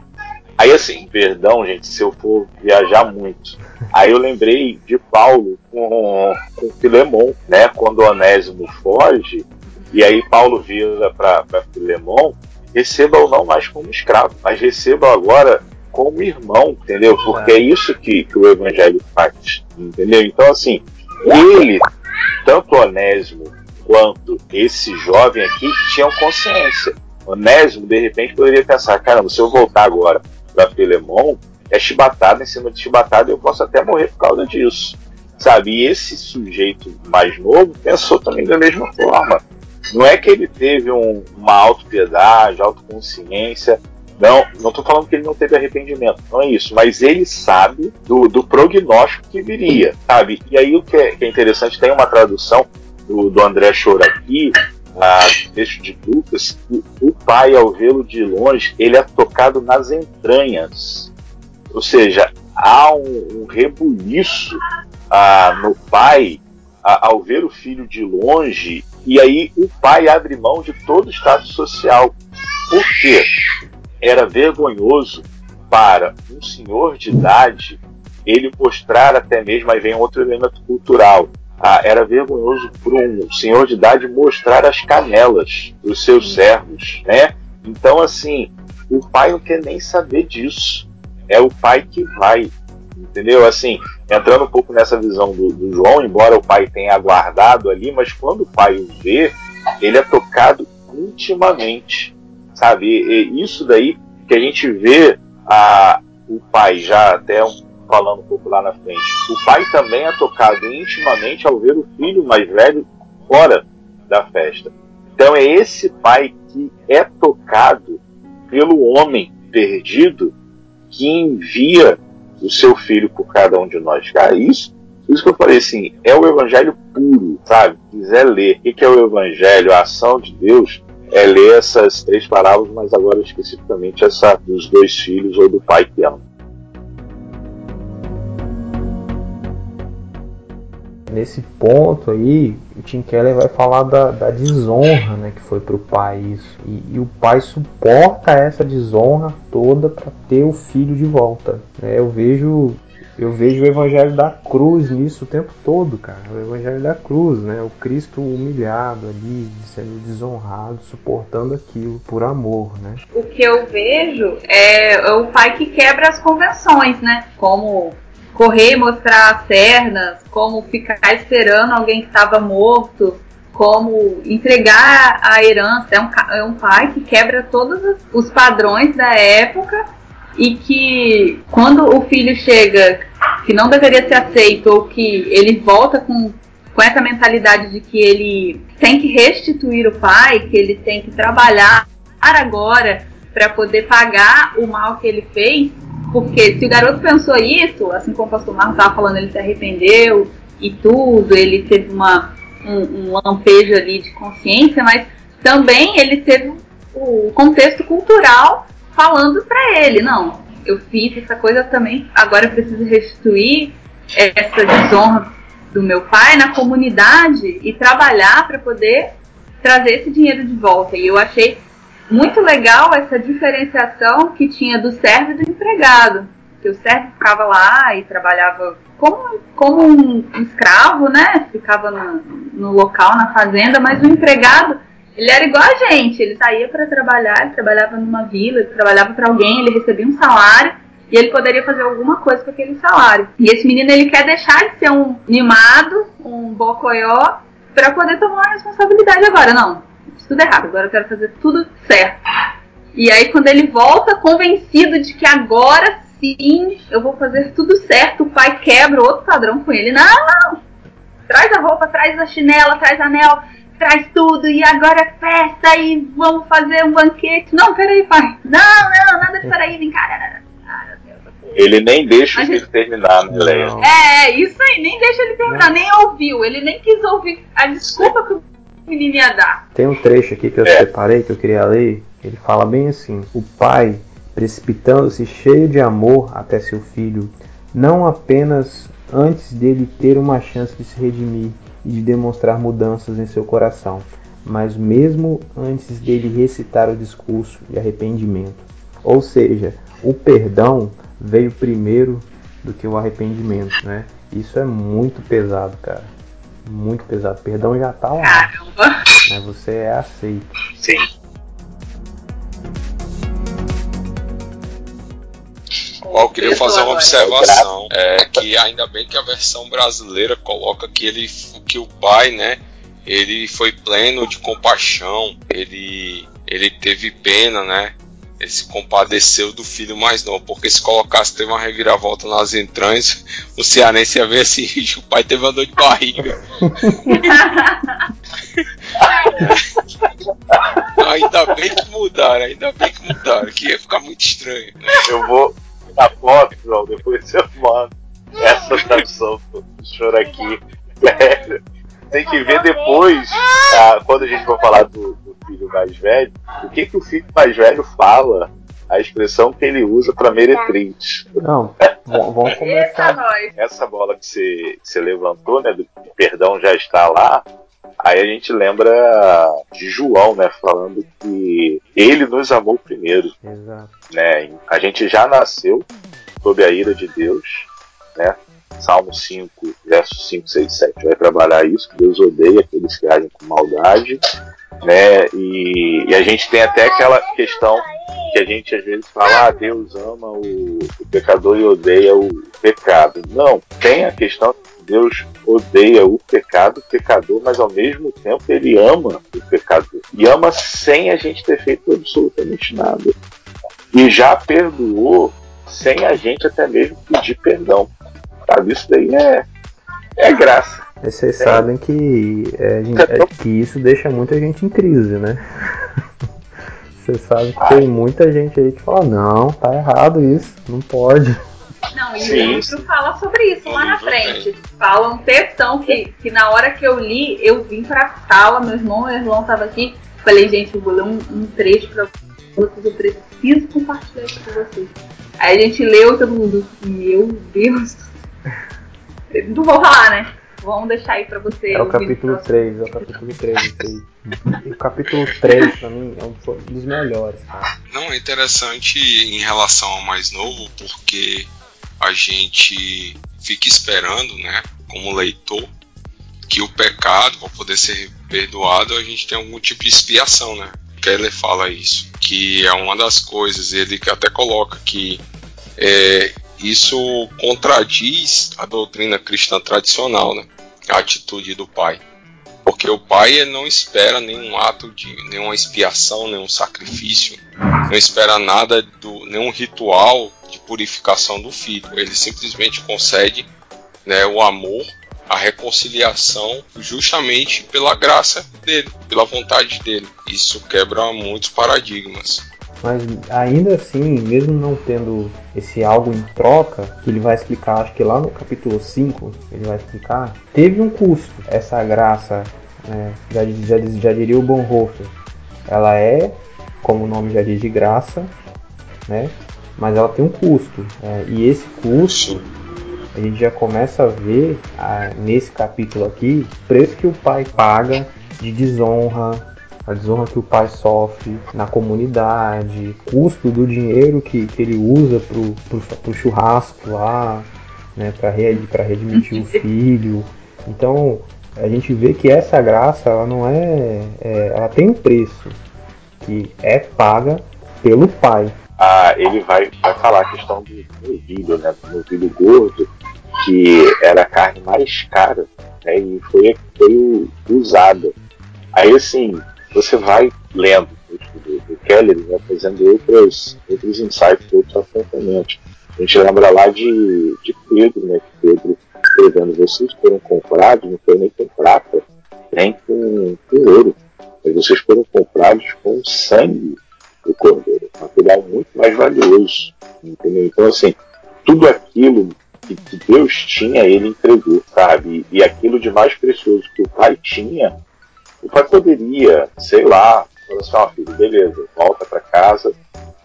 Aí assim, perdão, gente, se eu for viajar muito. Aí eu lembrei de Paulo com, com Filemon, né? Quando Onésimo foge, e aí Paulo vira para Filemon, receba-o não mais como escravo, mas receba agora como irmão, entendeu? Porque é isso que, que o evangelho faz, entendeu? Então, assim, ele, tanto Onésimo quanto esse jovem aqui, tinham consciência. Onésimo, de repente, poderia pensar: caramba, se eu voltar agora para Filemon, é chibatada em cima de chibatada e eu posso até morrer por causa disso. Sabe? E esse sujeito mais novo pensou também da mesma forma. Não é que ele teve um, uma autopiedade, autoconsciência. Não, não estou falando que ele não teve arrependimento, não é isso. Mas ele sabe do, do prognóstico que viria, sabe? E aí o que é, que é interessante, tem uma tradução do, do André Chora aqui, a texto de Lucas, o, o pai, ao vê-lo de longe, ele é tocado nas entranhas. Ou seja, há um, um rebuliço ah, no pai ah, ao ver o filho de longe, e aí o pai abre mão de todo o status social. Por quê? Era vergonhoso para um senhor de idade ele mostrar até mesmo, aí vem outro elemento cultural, ah, era vergonhoso para um senhor de idade mostrar as canelas dos seus servos, né? Então, assim, o pai não quer nem saber disso. É o pai que vai, entendeu? Assim, entrando um pouco nessa visão do, do João, embora o pai tenha aguardado ali, mas quando o pai o vê, ele é tocado intimamente, sabe? E, e isso daí que a gente vê a, o pai já até um falando um pouco lá na frente. O pai também é tocado intimamente ao ver o filho mais velho fora da festa. Então é esse pai que é tocado pelo homem perdido que envia o seu filho por cada um de nós. Cara, isso, isso que eu falei assim, é o evangelho puro, sabe? Se quiser ler o que é o evangelho, a ação de Deus, é ler essas três parábolas, mas agora especificamente essa dos dois filhos ou do pai que ama. Nesse ponto aí, o Tim Keller vai falar da, da desonra né, que foi para o pai isso. E, e, o pai suporta essa desonra toda para ter o filho de volta. Né? Eu vejo eu vejo o evangelho da cruz nisso o tempo todo, cara. O evangelho da cruz, né? O Cristo humilhado ali, sendo desonrado, suportando aquilo por amor, né? O que eu vejo é o pai que quebra as convenções, né? Como correr e mostrar as cernas, como ficar esperando alguém que estava morto, como entregar a herança. É um, é um pai que quebra todos os padrões da época e que quando o filho chega que não deveria ser aceito ou que ele volta com, com essa mentalidade de que ele tem que restituir o pai, que ele tem que trabalhar agora para poder pagar o mal que ele fez, porque se o garoto pensou isso, assim como o pastor Marco estava falando, ele se arrependeu e tudo, ele teve uma, um, um lampejo ali de consciência, mas também ele teve o contexto cultural falando para ele, não, eu fiz essa coisa também, agora eu preciso restituir essa desonra do meu pai na comunidade e trabalhar para poder trazer esse dinheiro de volta. E eu achei muito legal essa diferenciação que tinha do servo e do empregado. Que o servo ficava lá e trabalhava como, como um escravo, né? Ficava no, no local, na fazenda, mas o empregado, ele era igual a gente. Ele saía para trabalhar, ele trabalhava numa vila, ele trabalhava para alguém, ele recebia um salário e ele poderia fazer alguma coisa com aquele salário. E esse menino ele quer deixar de ser um mimado, um bocoió, para poder tomar responsabilidade agora. Não, tudo errado, agora eu quero fazer tudo certo. E aí quando ele volta convencido de que agora sim eu vou fazer tudo certo, o pai quebra outro padrão com ele. Não, não! Traz a roupa, traz a chinela, traz anel, traz tudo e agora é festa e vamos fazer um banquete. Não, peraí, pai. Não, não, nada de peraí, vem cá. Ele nem deixa ele terminar, né, Leia? É, isso aí, nem deixa ele terminar, nem ouviu. Ele nem quis ouvir a desculpa que menino ia dar. Tem um trecho aqui que eu é. separei, que eu queria ler. Ele fala bem assim: O pai, precipitando-se cheio de amor até seu filho, não apenas antes dele ter uma chance de se redimir e de demonstrar mudanças em seu coração, mas mesmo antes dele recitar o discurso de arrependimento. Ou seja, o perdão veio primeiro do que o arrependimento, né? Isso é muito pesado, cara muito pesado. Perdão já tá lá. Caramba! Você é aceito. Sim. Eu queria fazer uma observação. É que ainda bem que a versão brasileira coloca que ele que o pai, né? Ele foi pleno de compaixão, ele, ele teve pena, né? Ele se compadeceu do filho mais novo, porque se colocasse teve uma reviravolta nas entranhas, o cearense ia ver assim, o pai teve uma dor de barriga. *laughs* ainda bem que mudaram, ainda bem que mudaram, que ia ficar muito estranho. Né? Eu vou na foto, João, depois eu mando essa tradução do senhor aqui. *laughs* Sério. Tem que ver depois, ah, quando a gente for falar do, filho mais velho, o que, que o filho mais velho fala, a expressão que ele usa para meretriz. Não, vamos *laughs* começar. Essa bola que você, que você levantou, né, do perdão já está lá, Aí a gente lembra de João, né, falando que ele nos amou primeiro. Exato. Né? A gente já nasceu sob a ira de Deus, né? Salmo 5, verso 5, 6, 7 vai trabalhar isso, que Deus odeia aqueles que agem com maldade, né? E, e, a gente tem até aquela questão que a gente às vezes fala, ah, Deus ama o, o pecador e odeia o pecado. Não, tem a questão Deus odeia o pecado, o pecador, mas ao mesmo tempo ele ama o pecador. E ama sem a gente ter feito absolutamente nada. E já perdoou sem a gente até mesmo pedir perdão. Sabe? Isso daí é, é graça. E vocês é. sabem que, é, é, que isso deixa muita gente em crise, né? *laughs* Vocês sabem que tem muita gente aí que fala, não, tá errado isso, não pode. Não, e Sim. o livro fala sobre isso lá na frente. Fala um textão que, que na hora que eu li, eu vim pra sala, meu irmão, meu irmão tava aqui. Falei, gente, eu vou ler um, um trecho pra vocês, eu preciso compartilhar isso com vocês. Aí a gente leu todo mundo, meu Deus. Não vou falar, né? Vamos deixar aí pra você. É o capítulo 3, é o capítulo 3. o capítulo 3 pra mim é um dos melhores, cara. Não, é interessante em relação ao mais novo, porque a gente fica esperando, né, como leitor, que o pecado, para poder ser perdoado, a gente tem algum tipo de expiação, né? Keller fala isso, que é uma das coisas, ele até coloca que é, isso contradiz a doutrina cristã tradicional, né? A atitude do pai. Porque o pai não espera nenhum ato de nenhuma expiação, nenhum sacrifício, não espera nada do nenhum ritual de purificação do filho. Ele simplesmente concede né, o amor, a reconciliação, justamente pela graça dele, pela vontade dele. Isso quebra muitos paradigmas. Mas ainda assim, mesmo não tendo esse algo em troca, que ele vai explicar, acho que lá no capítulo 5, ele vai explicar, teve um custo essa graça, né? já, já, já diria o Bonhoeffer. Ela é, como o nome já diz, de graça, né? mas ela tem um custo. É, e esse custo a gente já começa a ver ah, nesse capítulo aqui preço que o pai paga de desonra, a desonra que o pai sofre na comunidade, custo do dinheiro que, que ele usa pro, pro, pro churrasco lá, né, para redmitir o *laughs* filho. Então a gente vê que essa graça ela não é, é ela tem um preço que é paga pelo pai ah, ele vai, vai falar a questão do novilho, né? Do novilho gordo, que era a carne mais cara, né? E foi, foi usada. Aí, assim, você vai lendo do, do Keller, vai fazendo outros, outros insights, outros apontamentos. A gente lembra lá de, de Pedro, né? Que Pedro escrevendo, vocês foram comprados, não foi nem com prata, nem com, com ouro, mas vocês foram comprados com sangue do cordeiro. Material muito mais valioso. Entendeu? Então, assim, tudo aquilo que, que Deus tinha, ele entregou, sabe? E, aquilo de mais precioso que o pai tinha, o pai poderia, sei lá, falar assim, ó, filho, beleza, volta para casa,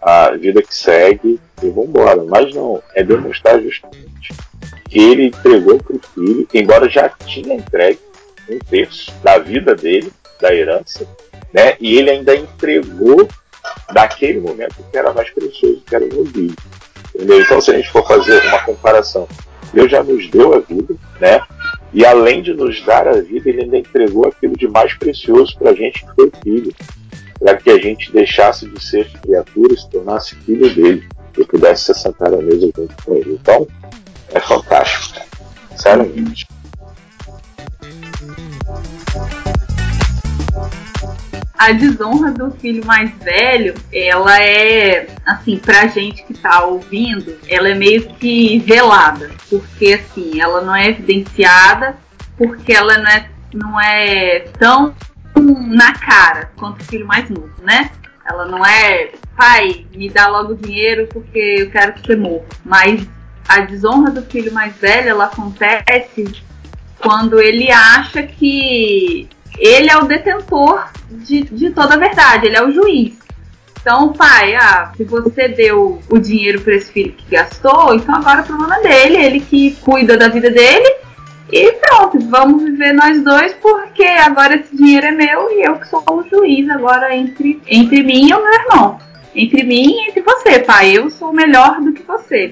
a vida que segue e vambora. Mas não, é demonstrar justamente que ele entregou para o filho, embora já tinha entregue um terço da vida dele, da herança, né? E ele ainda entregou daquele momento que era mais precioso, que era o novilho. Entendeu? Então, se a gente for fazer uma comparação, Deus já nos deu a vida, né? E além de nos dar a vida, ele ainda entregou aquilo de mais precioso para a gente, que foi filho, para que a gente deixasse de ser criatura e se tornasse filho dele. eu pudesse ser sentado à mesa junto com ele. Então, é fantástico, cara. Sinceramente. A desonra do filho mais velho, ela é, assim, pra gente que tá ouvindo, ela é meio que velada. Porque, assim, ela não é evidenciada, porque ela não é, não é tão na cara quanto o filho mais novo, né? Ela não é, pai, me dá logo dinheiro porque eu quero que você morra. Mas a desonra do filho mais velho, ela acontece quando ele acha que ele é o detentor de, de toda a verdade, ele é o juiz. Então, pai, ah, se você deu o dinheiro para esse filho que gastou, então agora o problema é dele, ele que cuida da vida dele. E pronto, vamos viver nós dois, porque agora esse dinheiro é meu e eu que sou o juiz agora entre, entre mim e o meu irmão. Entre mim e entre você, pai. Eu sou melhor do que você.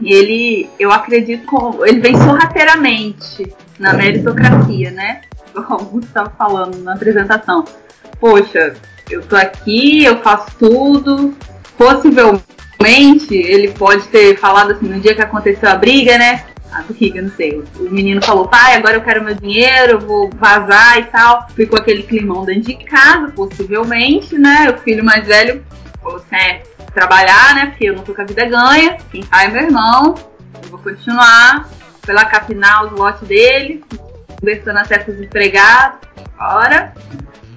E ele, eu acredito, com, ele vem sorrateiramente na meritocracia, né? *laughs* O Augusto estava falando na apresentação. Poxa, eu tô aqui, eu faço tudo. Possivelmente, ele pode ter falado assim, no dia que aconteceu a briga, né? A briga, não sei. O menino falou, pai, agora eu quero meu dinheiro, eu vou vazar e tal. Ficou aquele climão dentro de casa, possivelmente, né? O filho mais velho falou assim, é, trabalhar, né? Porque eu não tô com a vida ganha. Quem tá é meu irmão. Eu vou continuar pela capinar os lotes dele, conversando até com os empregados. Bora.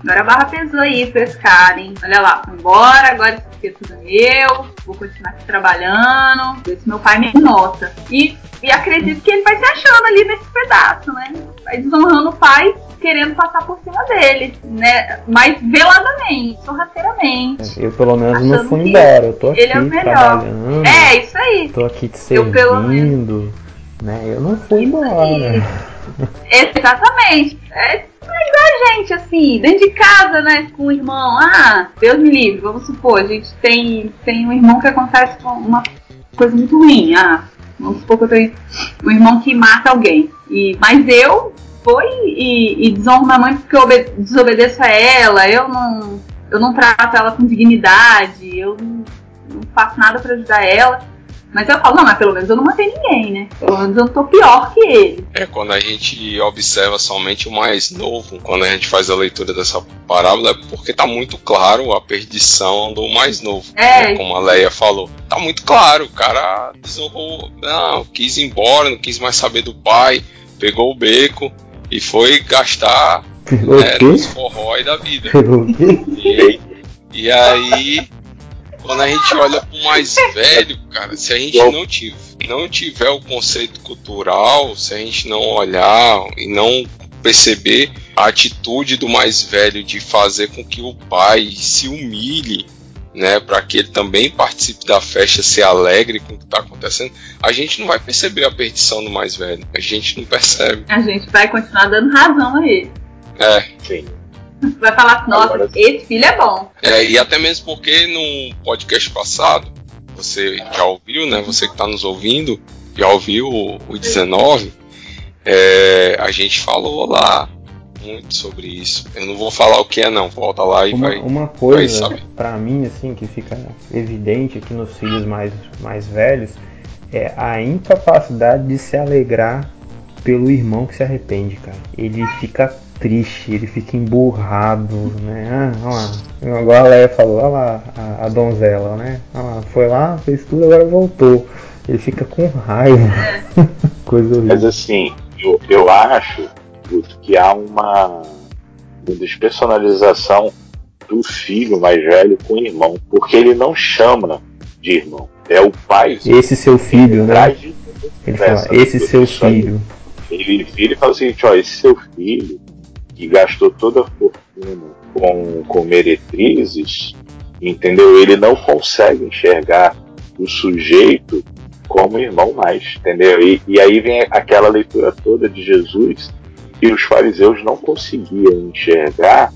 Agora a barra pesou aí pra esse cara, hein? Olha lá, embora, agora isso aqui é tudo meu, vou continuar aqui trabalhando, ver se meu pai me nota. E, e acredito que ele vai se achando ali nesse pedaço, né? Vai desonrando o pai, querendo passar por cima dele, né? Mas veladamente, sorrateiramente. Eu pelo menos não fui embora, eu tô aqui ele é o melhor. trabalhando. É, isso aí. Tô aqui te Eu, pelo servindo, né? Eu não fui embora. *laughs* Exatamente. É, igual a gente, assim, dentro de casa, né, com o irmão. Ah, Deus me livre, vamos supor, a gente tem, tem um irmão que acontece uma coisa muito ruim. Ah, vamos supor que eu tenho um irmão que mata alguém. E, mas eu vou e, e desonro minha mãe porque eu obe- desobedeço a ela, eu não, eu não trato ela com dignidade, eu não, não faço nada pra ajudar ela. Mas eu falo, não, mas pelo menos eu não matei ninguém, né? Pelo menos eu tô pior que ele. É quando a gente observa somente o mais novo, quando a gente faz a leitura dessa parábola, é porque tá muito claro a perdição do mais novo. É. né? Como a Leia falou. Tá muito claro, o cara desonrou, não, quis ir embora, não quis mais saber do pai, pegou o beco e foi gastar Pegou né, nos forrói da vida. Pegou o quê? E, e aí, quando a gente olha pro mais *laughs* velho, cara, se a gente não tiver, não tiver o conceito cultural, se a gente não olhar e não perceber a atitude do mais velho de fazer com que o pai se humilhe, né, para que ele também participe da festa, se alegre com o que está acontecendo, a gente não vai perceber a perdição do mais velho. A gente não percebe. A gente vai continuar dando razão a ele. É, Sim. Vai falar nossa, Agora- esse filho é bom. É, e até mesmo porque no podcast passado, você já ouviu, né? Você que está nos ouvindo, já ouviu o, o 19, é, a gente falou lá muito sobre isso. Eu não vou falar o que é não, volta lá e Uma, vai. uma coisa, pra mim, assim, que fica evidente aqui nos filhos mais, mais velhos é a incapacidade de se alegrar pelo irmão que se arrepende, cara. Ele fica triste, ele fica emburrado, né? Ah, olha lá. Agora a Leia falou, olha lá a, a donzela, né? Olha lá, foi lá, fez tudo, agora voltou. Ele fica com raiva. *laughs* Coisa Mas horrível. assim, eu, eu acho que há uma, despersonalização do filho mais velho com o irmão, porque ele não chama de irmão, é o pai. Esse seu filho, né? Ele fala, esse seu filho. Ele vira e fala o seguinte, ó, esse seu filho que gastou toda a fortuna com, com meretrizes, entendeu? Ele não consegue enxergar o sujeito como irmão mais, entendeu? E, e aí vem aquela leitura toda de Jesus que os fariseus não conseguiam enxergar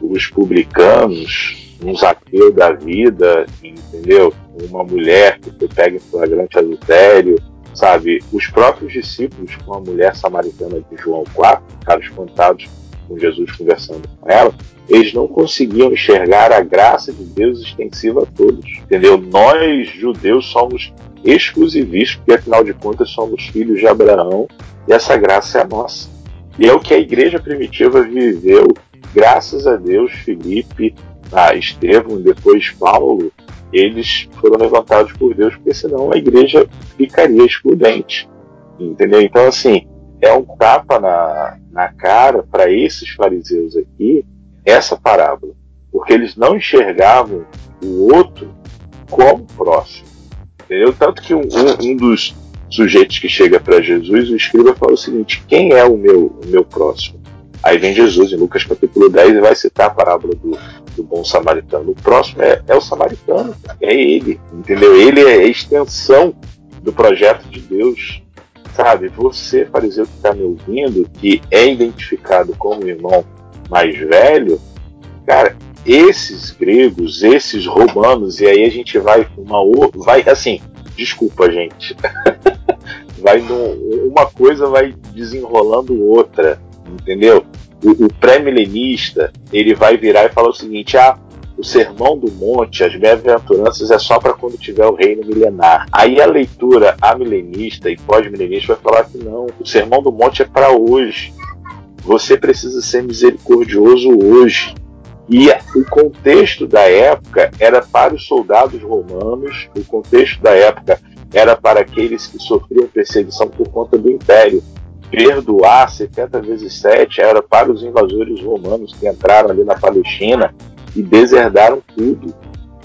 os publicanos, um Zaqueu da vida, entendeu? Uma mulher que foi pega em flagrante adultério, sabe? Os próprios discípulos com a mulher samaritana de João 4 ficaram espantados com Jesus conversando com ela, eles não conseguiam enxergar a graça de Deus extensiva a todos. Entendeu? Nós, judeus, somos exclusivistas, porque afinal de contas somos filhos de Abraão e essa graça é nossa. E é o que a igreja primitiva viveu, graças a Deus, Felipe, a Estevão depois Paulo, eles foram levantados por Deus, porque senão a igreja ficaria excludente. Entendeu? Então, assim, é um tapa na, na cara para esses fariseus aqui, essa parábola. Porque eles não enxergavam o outro como próximo. Entendeu? Tanto que um, um, dos sujeitos que chega para Jesus, o escriba fala o seguinte: quem é o meu, o meu próximo? Aí vem Jesus em Lucas capítulo 10 e vai citar a parábola do, do bom samaritano. O próximo é, é o samaritano, é ele, entendeu? Ele é a extensão do projeto de Deus. Sabe, você, fariseu que está me ouvindo, que é identificado como irmão mais velho, cara, esses gregos, esses romanos, e aí a gente vai uma vai assim, desculpa, gente. *laughs* vai num, uma coisa vai desenrolando outra, entendeu? O, o pré-milenista, ele vai virar e falar o seguinte: ah, o sermão do monte, as bem-aventuranças é só para quando tiver o reino milenar. Aí a leitura amilenista e pós-milenista vai falar que não, o sermão do monte é para hoje. Você precisa ser misericordioso hoje. E o contexto da época era para os soldados romanos, o contexto da época era para aqueles que sofriam perseguição por conta do império. Perdoar 70 vezes 7 era para os invasores romanos que entraram ali na Palestina e deserdaram tudo.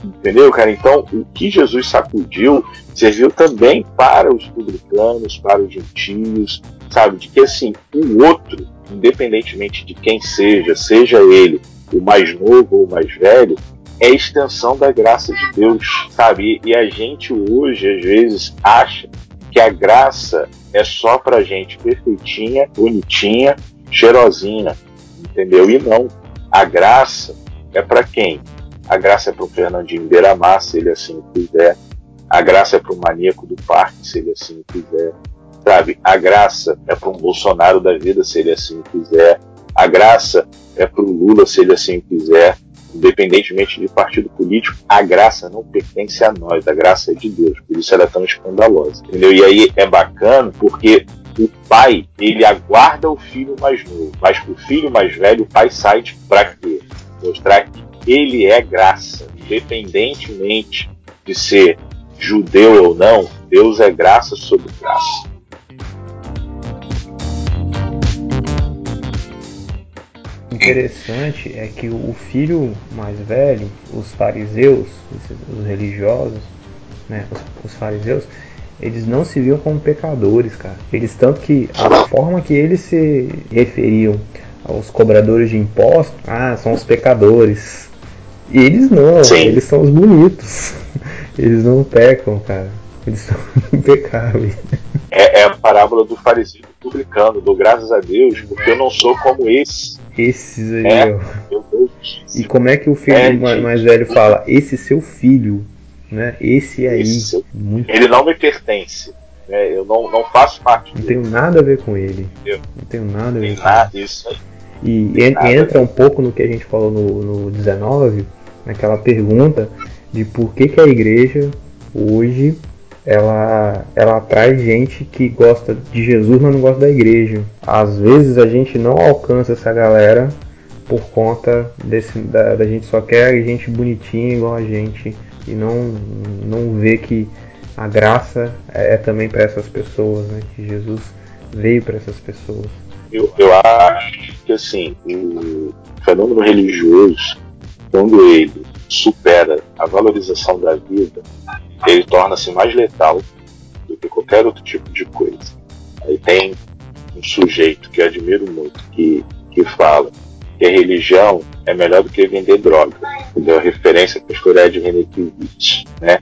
Entendeu, cara? Então, o que Jesus sacudiu serviu também para os publicanos, para os gentios, sabe? De que assim, o outro, independentemente de quem seja, seja ele o mais novo ou o mais velho, é extensão da graça de Deus, sabe? E a gente hoje, às vezes, acha que a graça é só pra gente perfeitinha, bonitinha, cheirosinha, entendeu? E não. A graça é para quem? A graça é para o Fernandinho Beiramar, se ele assim quiser. A graça é para o maníaco do parque, se ele assim quiser. Sabe? A graça é um Bolsonaro da vida, se ele assim quiser. A graça é para o Lula, se ele assim quiser independentemente de partido político, a graça não pertence a nós, a graça é de Deus, por isso ela é tão escandalosa, entendeu? E aí é bacana porque o pai, ele aguarda o filho mais novo, mas pro filho mais velho, o pai sai para quê? Mostrar que ele é graça, independentemente de ser judeu ou não, Deus é graça sobre graça. Interessante é que o filho mais velho, os fariseus, os religiosos, né, os, os fariseus, eles não se viam como pecadores, cara. Eles tanto que a forma que eles se referiam aos cobradores de impostos, ah, são os pecadores. E eles não, Sim. eles são os bonitos. *laughs* Eles não pecam, cara. Eles são *laughs* impecáveis. É, é, a parábola do fariseu publicano, do graças a Deus, porque eu não sou como esse. Esses aí, é, E como é que o filho é, mais, mais, velho fala? Esse seu filho, né? Esse aí. Esse muito... Ele não me pertence. Né? Eu não, não faço parte Não dele. tenho nada a ver com ele. Eu, não tenho nada a ver com nada, ele. Isso aí. E en, entra um pouco no que a gente falou no, no 19, naquela pergunta de por que, que a igreja hoje ela, ela atrai gente que gosta de Jesus, mas não gosta da igreja. Às vezes a gente não alcança essa galera por conta desse, da, da gente só quer gente bonitinha igual a gente e não, não vê que a graça é, é também para essas pessoas, né? que Jesus veio para essas pessoas. Eu, eu acho que assim, o fenômeno religioso, quando ele supera a valorização da vida, ele torna-se mais letal do que qualquer outro tipo de coisa. Aí tem um sujeito que admiro muito, que, que fala que a religião é melhor do que vender droga. Deu a referência ao pastor Ed Renekiewicz, né?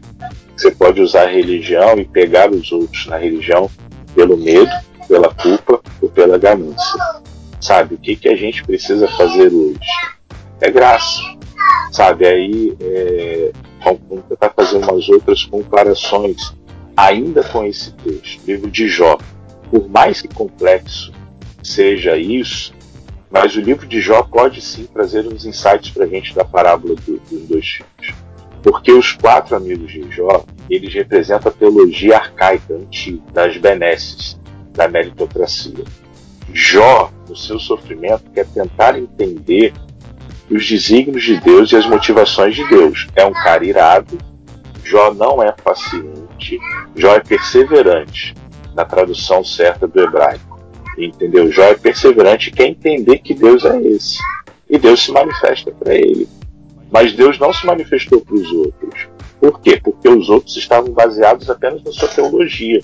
Você pode usar a religião e pegar os outros na religião pelo medo, pela culpa ou pela ganância. Sabe, o que, que a gente precisa fazer hoje? É graça. Sabe, aí é, vamos tentar fazer umas outras comparações ainda com esse texto, livro de Jó. Por mais que complexo seja isso, Mas o livro de Jó pode sim trazer uns insights para a gente da parábola do, dos dois filhos. Porque os quatro amigos de Jó, eles representam a teologia arcaica, antiga, das benesses, da meritocracia. Jó, no seu sofrimento, quer tentar entender os desígnios de Deus e as motivações de Deus. É um cara irado, Jó não é paciente, Jó é perseverante, na tradução certa do hebraico. Entendeu? Jó é perseverante e quer entender que Deus é esse. E Deus se manifesta para ele. Mas Deus não se manifestou para os outros. Por quê? Porque os outros estavam baseados apenas na sua teologia.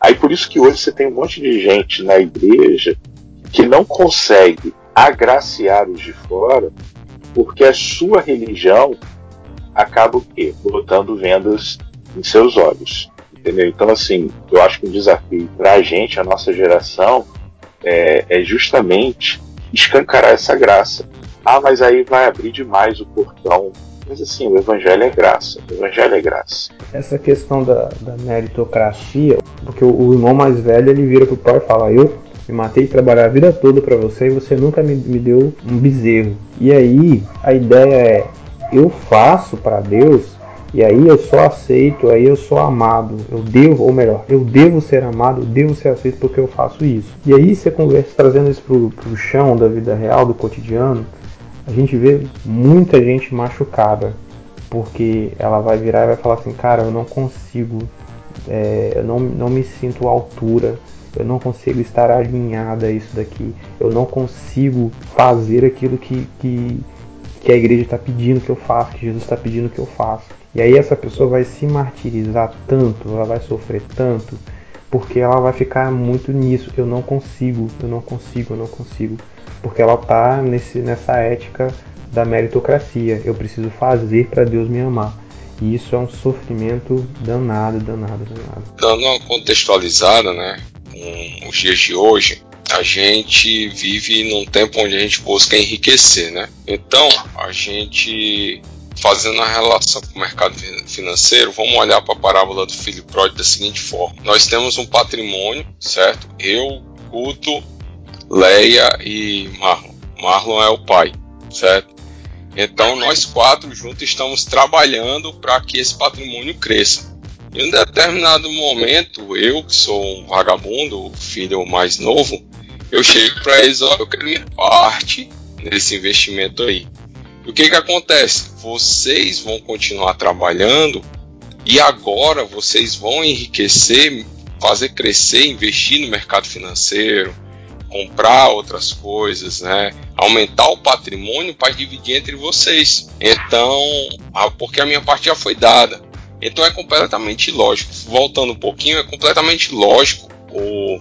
Aí por isso que hoje você tem um monte de gente na igreja que não consegue agraciar os de fora, porque a sua religião acaba o quê? Botando vendas em seus olhos. Entendeu? Então, assim, eu acho que o desafio para a gente, a nossa geração, é, é justamente escancarar essa graça. Ah, mas aí vai abrir demais o portão. Mas assim, o evangelho é graça. O evangelho é graça. Essa questão da, da meritocracia, porque o, o, irmão mais velho ele vira pro pai e fala: Eu me matei de trabalhar a vida toda para você e você nunca me, me deu um bezerro. E aí a ideia é: eu faço para Deus e aí eu só aceito, aí eu sou amado, eu devo, ou melhor, eu devo ser amado, eu devo ser aceito porque eu faço isso. E aí você conversa trazendo isso pro, pro chão da vida real, do cotidiano, a gente vê muita gente machucada, porque ela vai virar e vai falar assim, cara, eu não consigo, é, eu não, não me sinto à altura, eu não consigo estar alinhada a isso daqui, eu não consigo fazer aquilo que, que, que a igreja está pedindo que eu faça, que Jesus está pedindo que eu faça. E aí essa pessoa vai se martirizar tanto, ela vai sofrer tanto, porque ela vai ficar muito nisso. Eu não consigo, eu não consigo, eu não consigo. Porque ela tá nesse, nessa ética da meritocracia. Eu preciso fazer para Deus me amar. E isso é um sofrimento danado, danado, danado. Dando uma contextualizada, né? Os dias de hoje, a gente vive num tempo onde a gente busca enriquecer, né? Então, a gente fazendo a relação com o mercado financeiro, vamos olhar para a parábola do filho pródigo da seguinte forma: nós temos um patrimônio, certo? Eu, Guto, Leia e Marlon. Marlon é o pai, certo? Então nós quatro juntos estamos trabalhando para que esse patrimônio cresça. Em um determinado momento, eu que sou um vagabundo, filho mais novo, eu chego para eles, olha, eu quero minha parte nesse investimento aí. E o que que acontece? Vocês vão continuar trabalhando e agora vocês vão enriquecer, fazer crescer, investir no mercado financeiro, comprar outras coisas, né? Aumentar o patrimônio para dividir entre vocês. Então, porque a minha parte já foi dada. Então é completamente lógico. Voltando um pouquinho, é completamente lógico o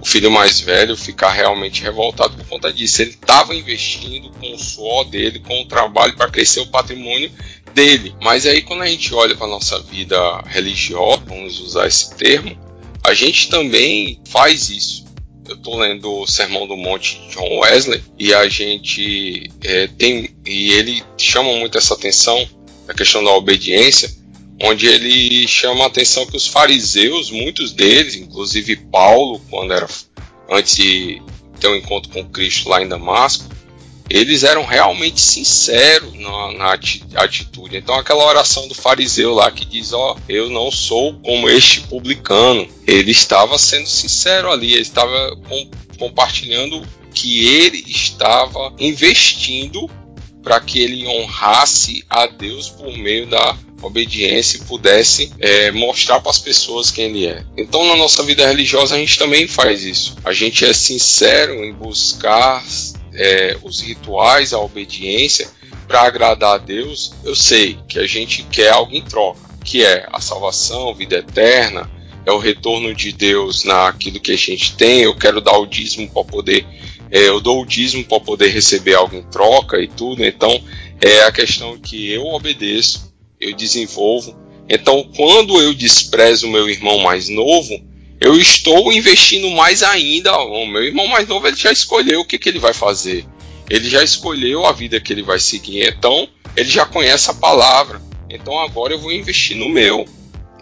o filho mais velho ficar realmente revoltado por conta disso. Ele estava investindo com o suor dele, com o trabalho para crescer o patrimônio dele. Mas aí quando a gente olha para nossa vida religiosa, vamos usar esse termo, a gente também faz isso. Eu estou lendo o Sermão do Monte de John Wesley e a gente é, tem e ele chama muito essa atenção da questão da obediência onde ele chama a atenção que os fariseus, muitos deles, inclusive Paulo, quando era antes de ter um encontro com Cristo lá em Damasco, eles eram realmente sinceros na, na atitude. Então, aquela oração do fariseu lá que diz: Ó, oh, eu não sou como este publicano. Ele estava sendo sincero ali, ele estava com, compartilhando que ele estava investindo para que ele honrasse a Deus por meio da obediência e pudesse é, mostrar para as pessoas quem ele é. Então, na nossa vida religiosa, a gente também faz isso. A gente é sincero em buscar é, os rituais, a obediência para agradar a Deus. Eu sei que a gente quer algo em troca, que é a salvação, vida eterna, é o retorno de Deus naquilo que a gente tem. Eu quero dar o dízimo para poder é, eu dou o dízimo para poder receber algo em troca e tudo. Então, é a questão que eu obedeço eu desenvolvo. Então, quando eu desprezo o meu irmão mais novo, eu estou investindo mais ainda. O meu irmão mais novo ele já escolheu o que, que ele vai fazer. Ele já escolheu a vida que ele vai seguir. Então, ele já conhece a palavra. Então, agora eu vou investir no meu.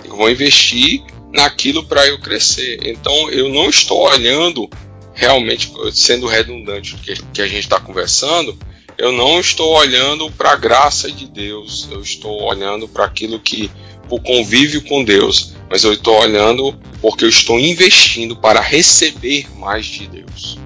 Eu vou investir naquilo para eu crescer. Então, eu não estou olhando realmente, sendo redundante do que, que a gente está conversando, eu não estou olhando para a graça de Deus, eu estou olhando para aquilo que, o convívio com Deus, mas eu estou olhando porque eu estou investindo para receber mais de Deus.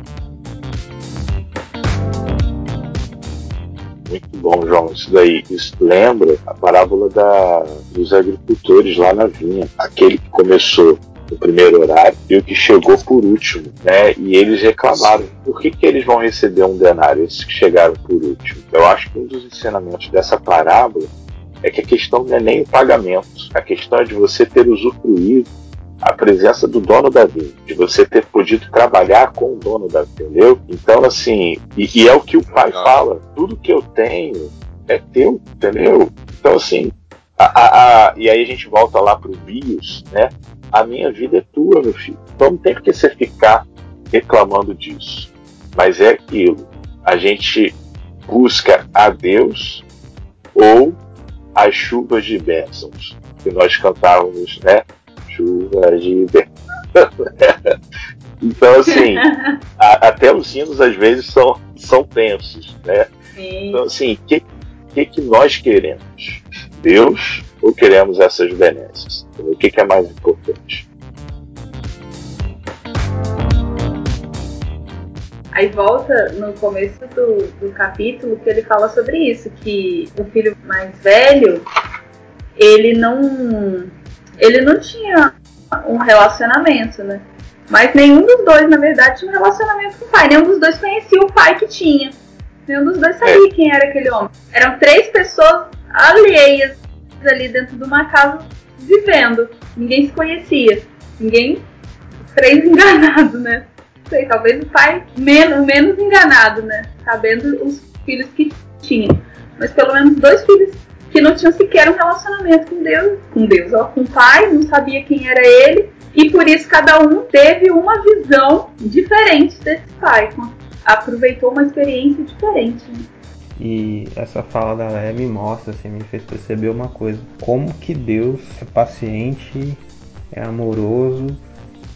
Muito bom, João. Isso daí, isso lembra a parábola da, dos agricultores lá na vinha. Aquele que começou no primeiro horário e o que chegou por último, né? E eles reclamaram. Por que, que eles vão receber um denário, esses que chegaram por último? Eu acho que um dos ensinamentos dessa parábola é que a questão não é nem o pagamento, a questão é de você ter usufruído a presença do dono da vinha, de você ter podido trabalhar com o dono da vinha, entendeu? Então, assim, e, e é o que o pai fala: tudo que eu tenho é teu, entendeu? Então, assim, a, a, a, e aí a gente volta lá pro Bios, né? A minha vida é tua, meu filho. Então não tem porque você ficar reclamando disso. Mas é aquilo. A gente busca a Deus ou as chuvas de bênçãos que nós cantávamos, né? Chuvas de bênçãos. *laughs* então, assim, a, até os hinos às vezes são, são tensos, né? Sim. Então, assim, o que, que, que nós queremos? Deus ou queremos essas benesses? O que, que é mais importante? Aí volta no começo do, do capítulo que ele fala sobre isso, que o filho mais velho, ele não ele não tinha um relacionamento, né? Mas nenhum dos dois, na verdade, tinha um relacionamento com o pai. Nenhum dos dois conhecia o pai que tinha. Nenhum dos dois sabia quem era aquele homem. Eram três pessoas alheias ali dentro de uma casa vivendo. Ninguém se conhecia. Ninguém. Três *laughs* enganados, né? sei, talvez o pai menos, menos enganado, né? Sabendo os filhos que tinha. Mas pelo menos dois filhos que não tinham sequer um relacionamento com Deus, com Deus, ó, com o pai, não sabia quem era ele, e por isso cada um teve uma visão diferente desse pai, aproveitou uma experiência diferente. Né? E essa fala da Leia me mostra, assim, me fez perceber uma coisa: como que Deus é paciente, é amoroso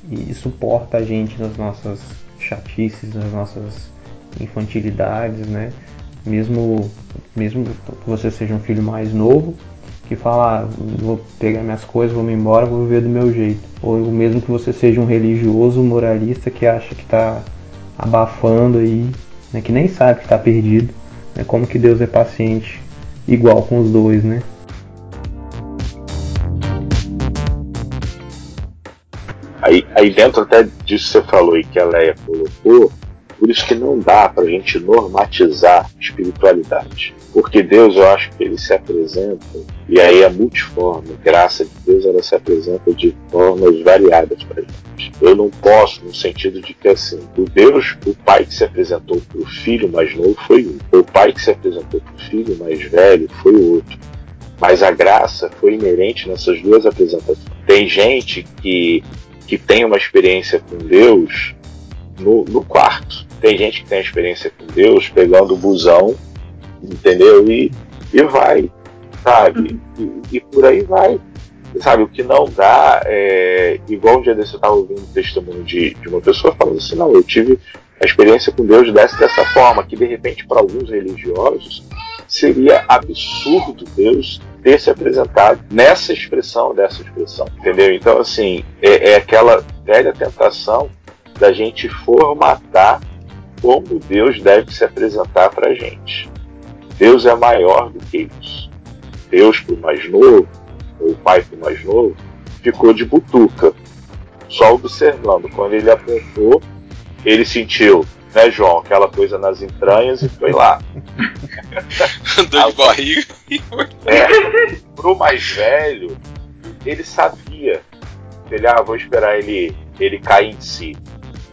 e suporta a gente nas nossas chatices, nas nossas infantilidades, né? Mesmo, mesmo que você seja um filho mais novo, que fala, ah, vou pegar minhas coisas, vou me embora, vou viver do meu jeito. Ou mesmo que você seja um religioso moralista que acha que está abafando aí, né? que nem sabe que está perdido. Né? Como que Deus é paciente, igual com os dois, né? Aí, aí dentro até disso que você falou e que a Leia colocou, por isso que não dá para a gente normatizar espiritualidade. Porque Deus, eu acho que ele se apresenta, e aí a multiforme, a graça de Deus, ela se apresenta de formas variadas para gente. Eu não posso, no sentido de que assim, o Deus, o pai que se apresentou para o filho mais novo foi um, o pai que se apresentou para o filho mais velho foi outro. Mas a graça foi inerente nessas duas apresentações. Tem gente que que tem uma experiência com Deus no, no quarto. Tem gente que tem experiência com Deus pegando o busão, entendeu? E, e vai, sabe? E, e por aí vai. Sabe, o que não dá é. Igual um dia desse eu estava ouvindo um testemunho de, de uma pessoa falando assim: não, eu tive a experiência com Deus dessa, dessa forma, que de repente para alguns religiosos seria absurdo Deus ter se apresentado nessa expressão, dessa expressão, entendeu? Então, assim, é, é aquela velha tentação da gente formatar como Deus deve se apresentar para a gente. Deus é maior do que isso. Deus, para o mais novo, ou o pai para o mais novo, ficou de butuca, só observando. Quando ele apontou, ele sentiu né, João? Aquela coisa nas entranhas e foi lá. *laughs* Andou de barriga e foi. É, pro mais velho, ele sabia. Ele, ah, vou esperar ele, ele cair em si.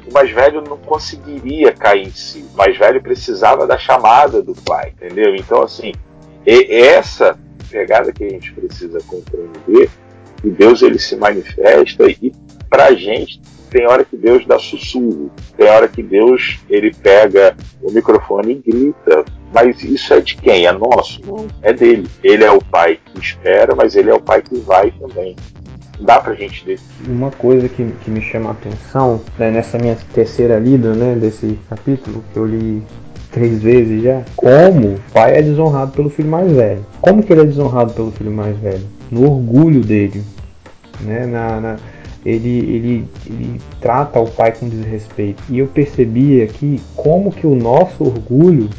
O mais velho não conseguiria cair em si. O mais velho precisava da chamada do pai, entendeu? Então, assim, essa pegada que a gente precisa compreender, que Deus ele se manifesta e pra gente tem hora que Deus dá sussurro, tem hora que Deus ele pega o microfone e grita. Mas isso é de quem? É nosso? Não, é dele. Ele é o pai que espera, mas ele é o pai que vai também. Dá pra gente decidir. Uma coisa que, que me chama a atenção né, nessa minha terceira lida né, desse capítulo, que eu li três vezes já, como o pai é desonrado pelo filho mais velho. Como que ele é desonrado pelo filho mais velho? No orgulho dele. Né, na, na ele, ele, ele trata o pai com desrespeito. E eu percebi aqui como que o nosso orgulho,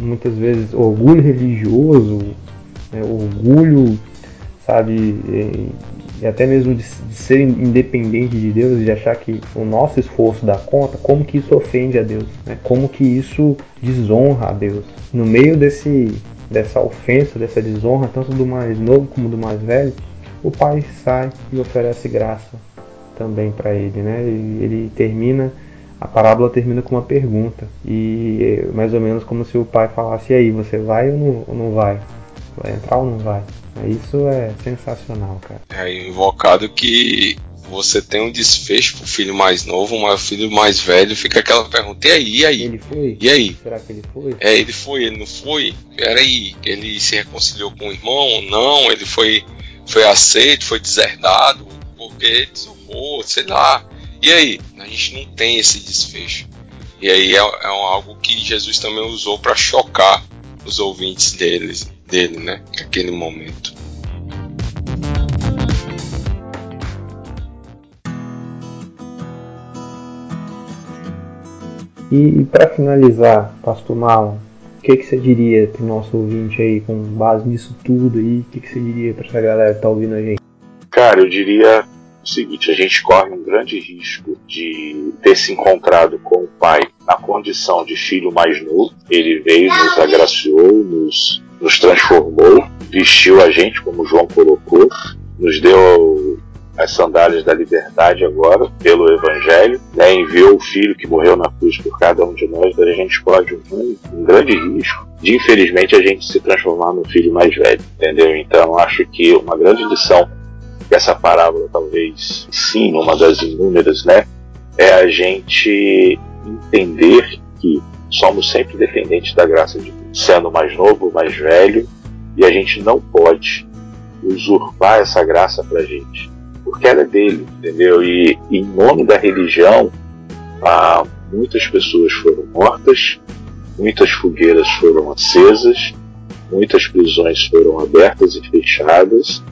muitas vezes orgulho religioso, né, orgulho, sabe, e, até mesmo de, de, ser independente de Deus e de achar que o nosso esforço dá conta, como que isso ofende a Deus, né? como que isso desonra a Deus. No meio desse, dessa ofensa, dessa desonra, tanto do mais novo como do mais velho, o pai sai e oferece graça também para ele, né? Ele termina a parábola termina com uma pergunta e é mais ou menos como se o pai falasse: e aí, você vai ou não, ou não vai? Vai entrar ou não vai? Isso é sensacional, cara. É invocado que você tem um desfecho pro filho mais novo, mas o filho mais velho fica aquela pergunta: e aí, e aí? Ele foi? E aí? Será que ele foi? É, ele foi, ele não foi? Peraí, ele se reconciliou com o irmão? Não, ele foi, foi aceito, foi deserdado, porque desonrou, sei lá. E aí? A gente não tem esse desfecho. E aí é, é algo que Jesus também usou para chocar os ouvintes deles, dele, né? Naquele momento. E para finalizar, Pastor Marlon, o que, que você diria para o nosso ouvinte aí, com base nisso tudo aí? O que, que você diria para essa galera que tá ouvindo a gente? Cara, eu diria o seguinte: a gente corre um grande risco de ter se encontrado com o pai na condição de filho mais novo. Ele veio, nos agraciou, nos, nos transformou, vestiu a gente, como João colocou, nos deu as sandálias da liberdade agora, pelo Evangelho, né, enviou o Filho que morreu na cruz por cada um de nós, a gente corre um, um grande risco de, infelizmente, a gente se transformar no filho mais velho, entendeu? Então, acho que uma grande lição que essa parábola talvez sim, uma das inúmeras, né, é a gente entender que somos sempre dependentes da graça de Deus, sendo mais novo, mais velho, e a gente não pode usurpar essa graça pra gente, porque ela é dele, entendeu? E em nome da religião, ah, muitas pessoas foram mortas, muitas fogueiras foram acesas, muitas prisões foram abertas e fechadas,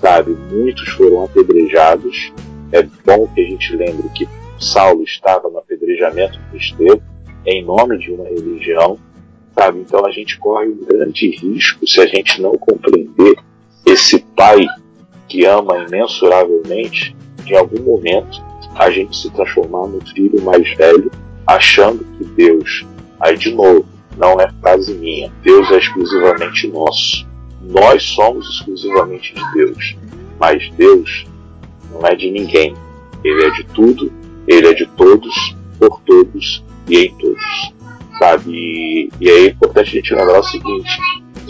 sabe? Muitos foram apedrejados. É bom que a gente lembre que Saulo estava no apedrejamento do Estevão em nome de uma religião, sabe? Então a gente corre um grande risco se a gente não compreender esse pai que ama imensuravelmente, em algum momento a gente se transformar no filho mais velho, achando que Deus, aí de novo, não é frase minha, Deus é exclusivamente nosso. Nós somos exclusivamente de Deus, mas Deus não é de ninguém. Ele é de tudo, ele é de todos, por todos e em todos. Sabe? E, e é importante a gente lembrar o seguinte: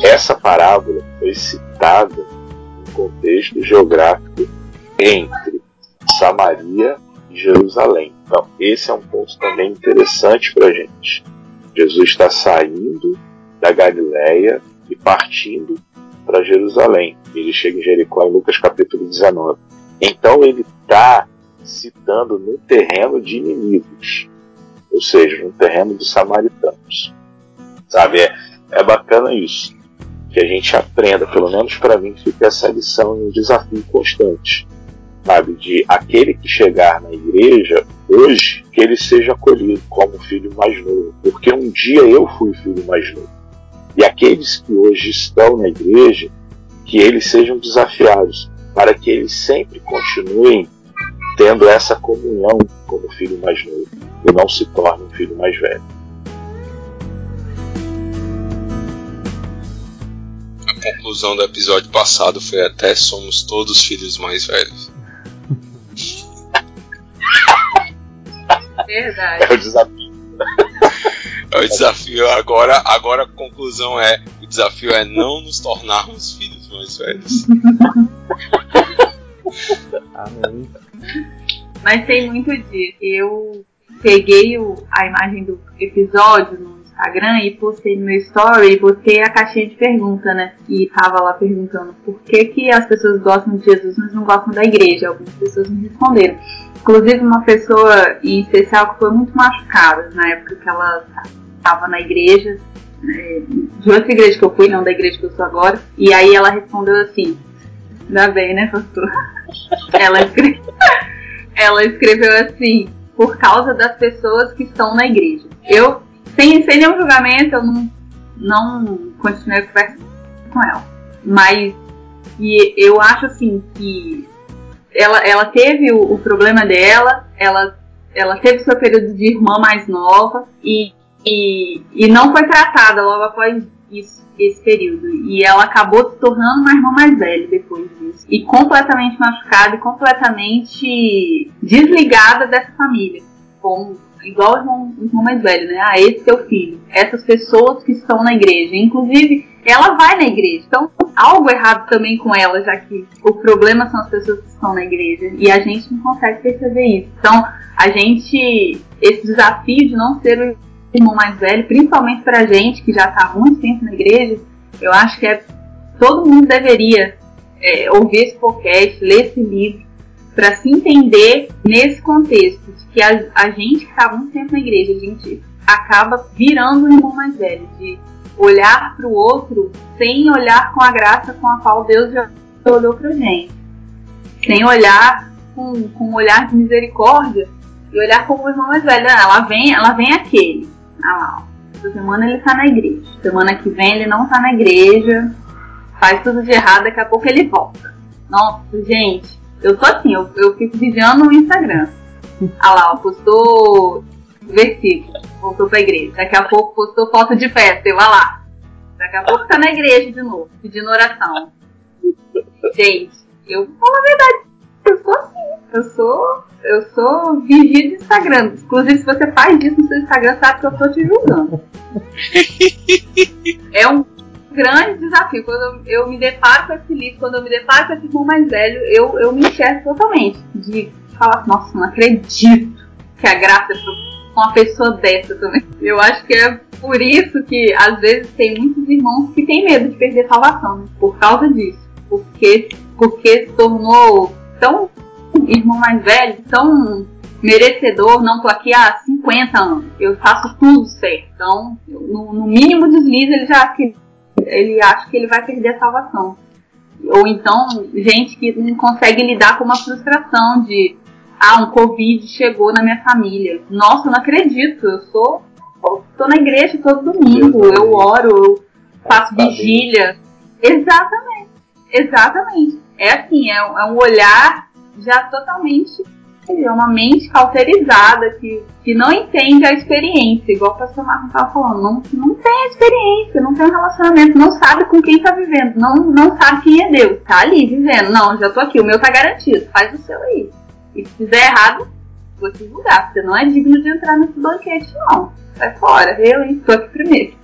essa parábola foi citada no contexto geográfico entre Samaria e Jerusalém. Então, esse é um ponto também interessante para a gente. Jesus está saindo da Galileia e partindo para Jerusalém. Ele chega em Jericó em Lucas capítulo 19. Então ele está citando no terreno de inimigos, ou seja, no terreno dos samaritanos. Sabe, é, é bacana isso, que a gente aprenda, pelo menos para mim fica essa lição e um desafio constante, sabe, de aquele que chegar na igreja hoje, que ele seja acolhido como filho mais novo, porque um dia eu fui filho mais novo. E aqueles que hoje estão na igreja, que eles sejam desafiados, para que eles sempre continuem tendo essa comunhão como filho mais novo e não se torne um filho mais velho. A conclusão do episódio passado foi até somos todos filhos mais velhos. Verdade. É o desafio. É o desafio agora, agora a conclusão é o desafio é não nos tornarmos filhos mais velhos. *laughs* Amém. Mas tem muito disso. Eu peguei o- a imagem do episódio no Instagram e postei no meu story e botei a caixinha de pergunta, né? E tava lá perguntando por que, que as pessoas gostam de Jesus, mas não gostam da igreja. Algumas pessoas me responderam. Inclusive uma pessoa em especial que foi muito machucada na época que ela estava na igreja, né, de outra igreja que eu fui, não da igreja que eu sou agora. E aí ela respondeu assim, ainda bem, né, pastor? *laughs* ela, *laughs* ela escreveu assim, por causa das pessoas que estão na igreja. Eu, sem, sem nenhum julgamento, eu não, não continuei a conversa com ela. Mas e eu acho assim que ela, ela teve o, o problema dela, ela, ela teve seu período de irmã mais nova e, e, e não foi tratada logo após isso, esse período. E ela acabou se tornando uma irmã mais velha depois disso. E completamente machucada e completamente desligada dessa família. Como, igual o irmão, irmão mais velho, né? Ah, esse o filho. Essas pessoas que estão na igreja. Inclusive, ela vai na igreja. Então, algo errado também com ela, já que o problema são as pessoas que estão na igreja. E a gente não consegue perceber isso. Então, a gente. Esse desafio de não ser irmão mais velho, principalmente pra gente que já está muito tempo na igreja, eu acho que é, todo mundo deveria é, ouvir esse podcast, ler esse livro, para se entender nesse contexto, de que a, a gente que está muito tempo na igreja, a gente acaba virando o irmão mais velho, de olhar para o outro sem olhar com a graça com a qual Deus já olhou para gente, sem olhar com, com um olhar de misericórdia e olhar como o irmão mais velho. Ah, ela vem, ela vem aquele. Ah lá, ó. essa semana ele está na igreja, semana que vem ele não está na igreja, faz tudo de errado, daqui a pouco ele volta. Nossa, gente, eu tô assim, eu, eu fico vigiando no Instagram. Ah lá, ó, postou versículo, voltou pra igreja. Daqui a pouco postou foto de festa, eu, lá. Daqui a pouco tá na igreja de novo, pedindo oração. Gente, eu vou falar a verdade, eu sou assim, eu sou, eu sou vigia de Instagram. Inclusive, se você faz isso no seu Instagram, sabe que eu tô te julgando. *laughs* É um grande desafio. Quando eu, eu me deparo com esse livro, quando eu me deparo com esse irmão mais velho, eu, eu me enxergo totalmente. De falar, nossa, não acredito que a graça é uma pessoa dessa também. Eu acho que é por isso que às vezes tem muitos irmãos que têm medo de perder a salvação, né? por causa disso. Porque, porque se tornou tão irmão mais velho, tão merecedor, não tô aqui há 50 anos, eu faço tudo certo. Então, no, no mínimo deslize, ele já ele acha que ele vai perder a salvação. Ou então, gente que não consegue lidar com uma frustração de ah, um Covid chegou na minha família. Nossa, eu não acredito. Eu sou. tô na igreja todo domingo. Eu oro, eu faço vigília. Exatamente. Exatamente. É assim, é, é um olhar já totalmente. É uma mente cauterizada que, que não entende a experiência, igual o pastor Marcos estava falando, não, não tem experiência, não tem um relacionamento, não sabe com quem está vivendo, não, não sabe quem é Deus, tá ali vivendo, não, já tô aqui, o meu tá garantido, faz o seu aí. E se fizer errado, vou te julgar. Você não é digno de entrar nesse banquete, não. Sai fora. Eu? Tô aqui primeiro.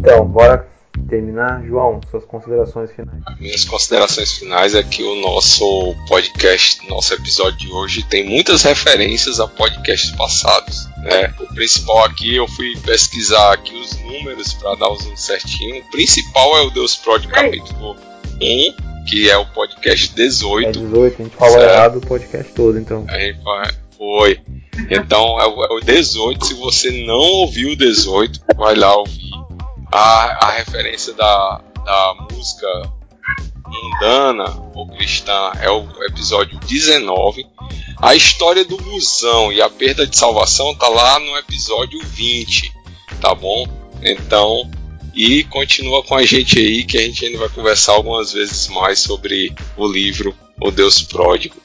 Então, bora terminar. João, suas considerações finais. Minhas considerações finais é que o nosso podcast, nosso episódio de hoje, tem muitas referências a podcasts passados. Né? O principal aqui, eu fui pesquisar aqui os números para dar os números certinho. O principal é o Deus Pródigo capítulo 1, que é o podcast 18. É 18, a gente falou certo? errado o podcast todo, então. A gente foi. Então é o, é o 18. Se você não ouviu o 18, vai lá ouvir a, a referência da, da música mundana ou cristã é o episódio 19. A história do busão e a perda de salvação tá lá no episódio 20, tá bom? Então, e continua com a gente aí que a gente ainda vai conversar algumas vezes mais sobre o livro O Deus Pródigo,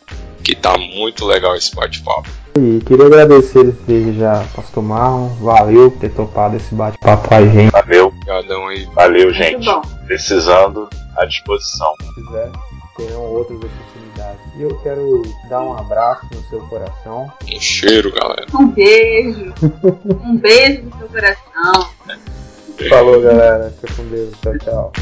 que tá muito legal esse bate-papo. E queria agradecer desde já, Pastor Marlon. Valeu por ter topado esse bate-papo com a gente. Valeu. Obrigadão aí. Valeu, gente. Precisando, à disposição. Se quiser, terão outras oportunidades. E eu quero dar um abraço no seu coração. Um cheiro, galera. Um beijo. um beijo no seu coração. Falou, galera. Fica com Deus. Tchau, tchau.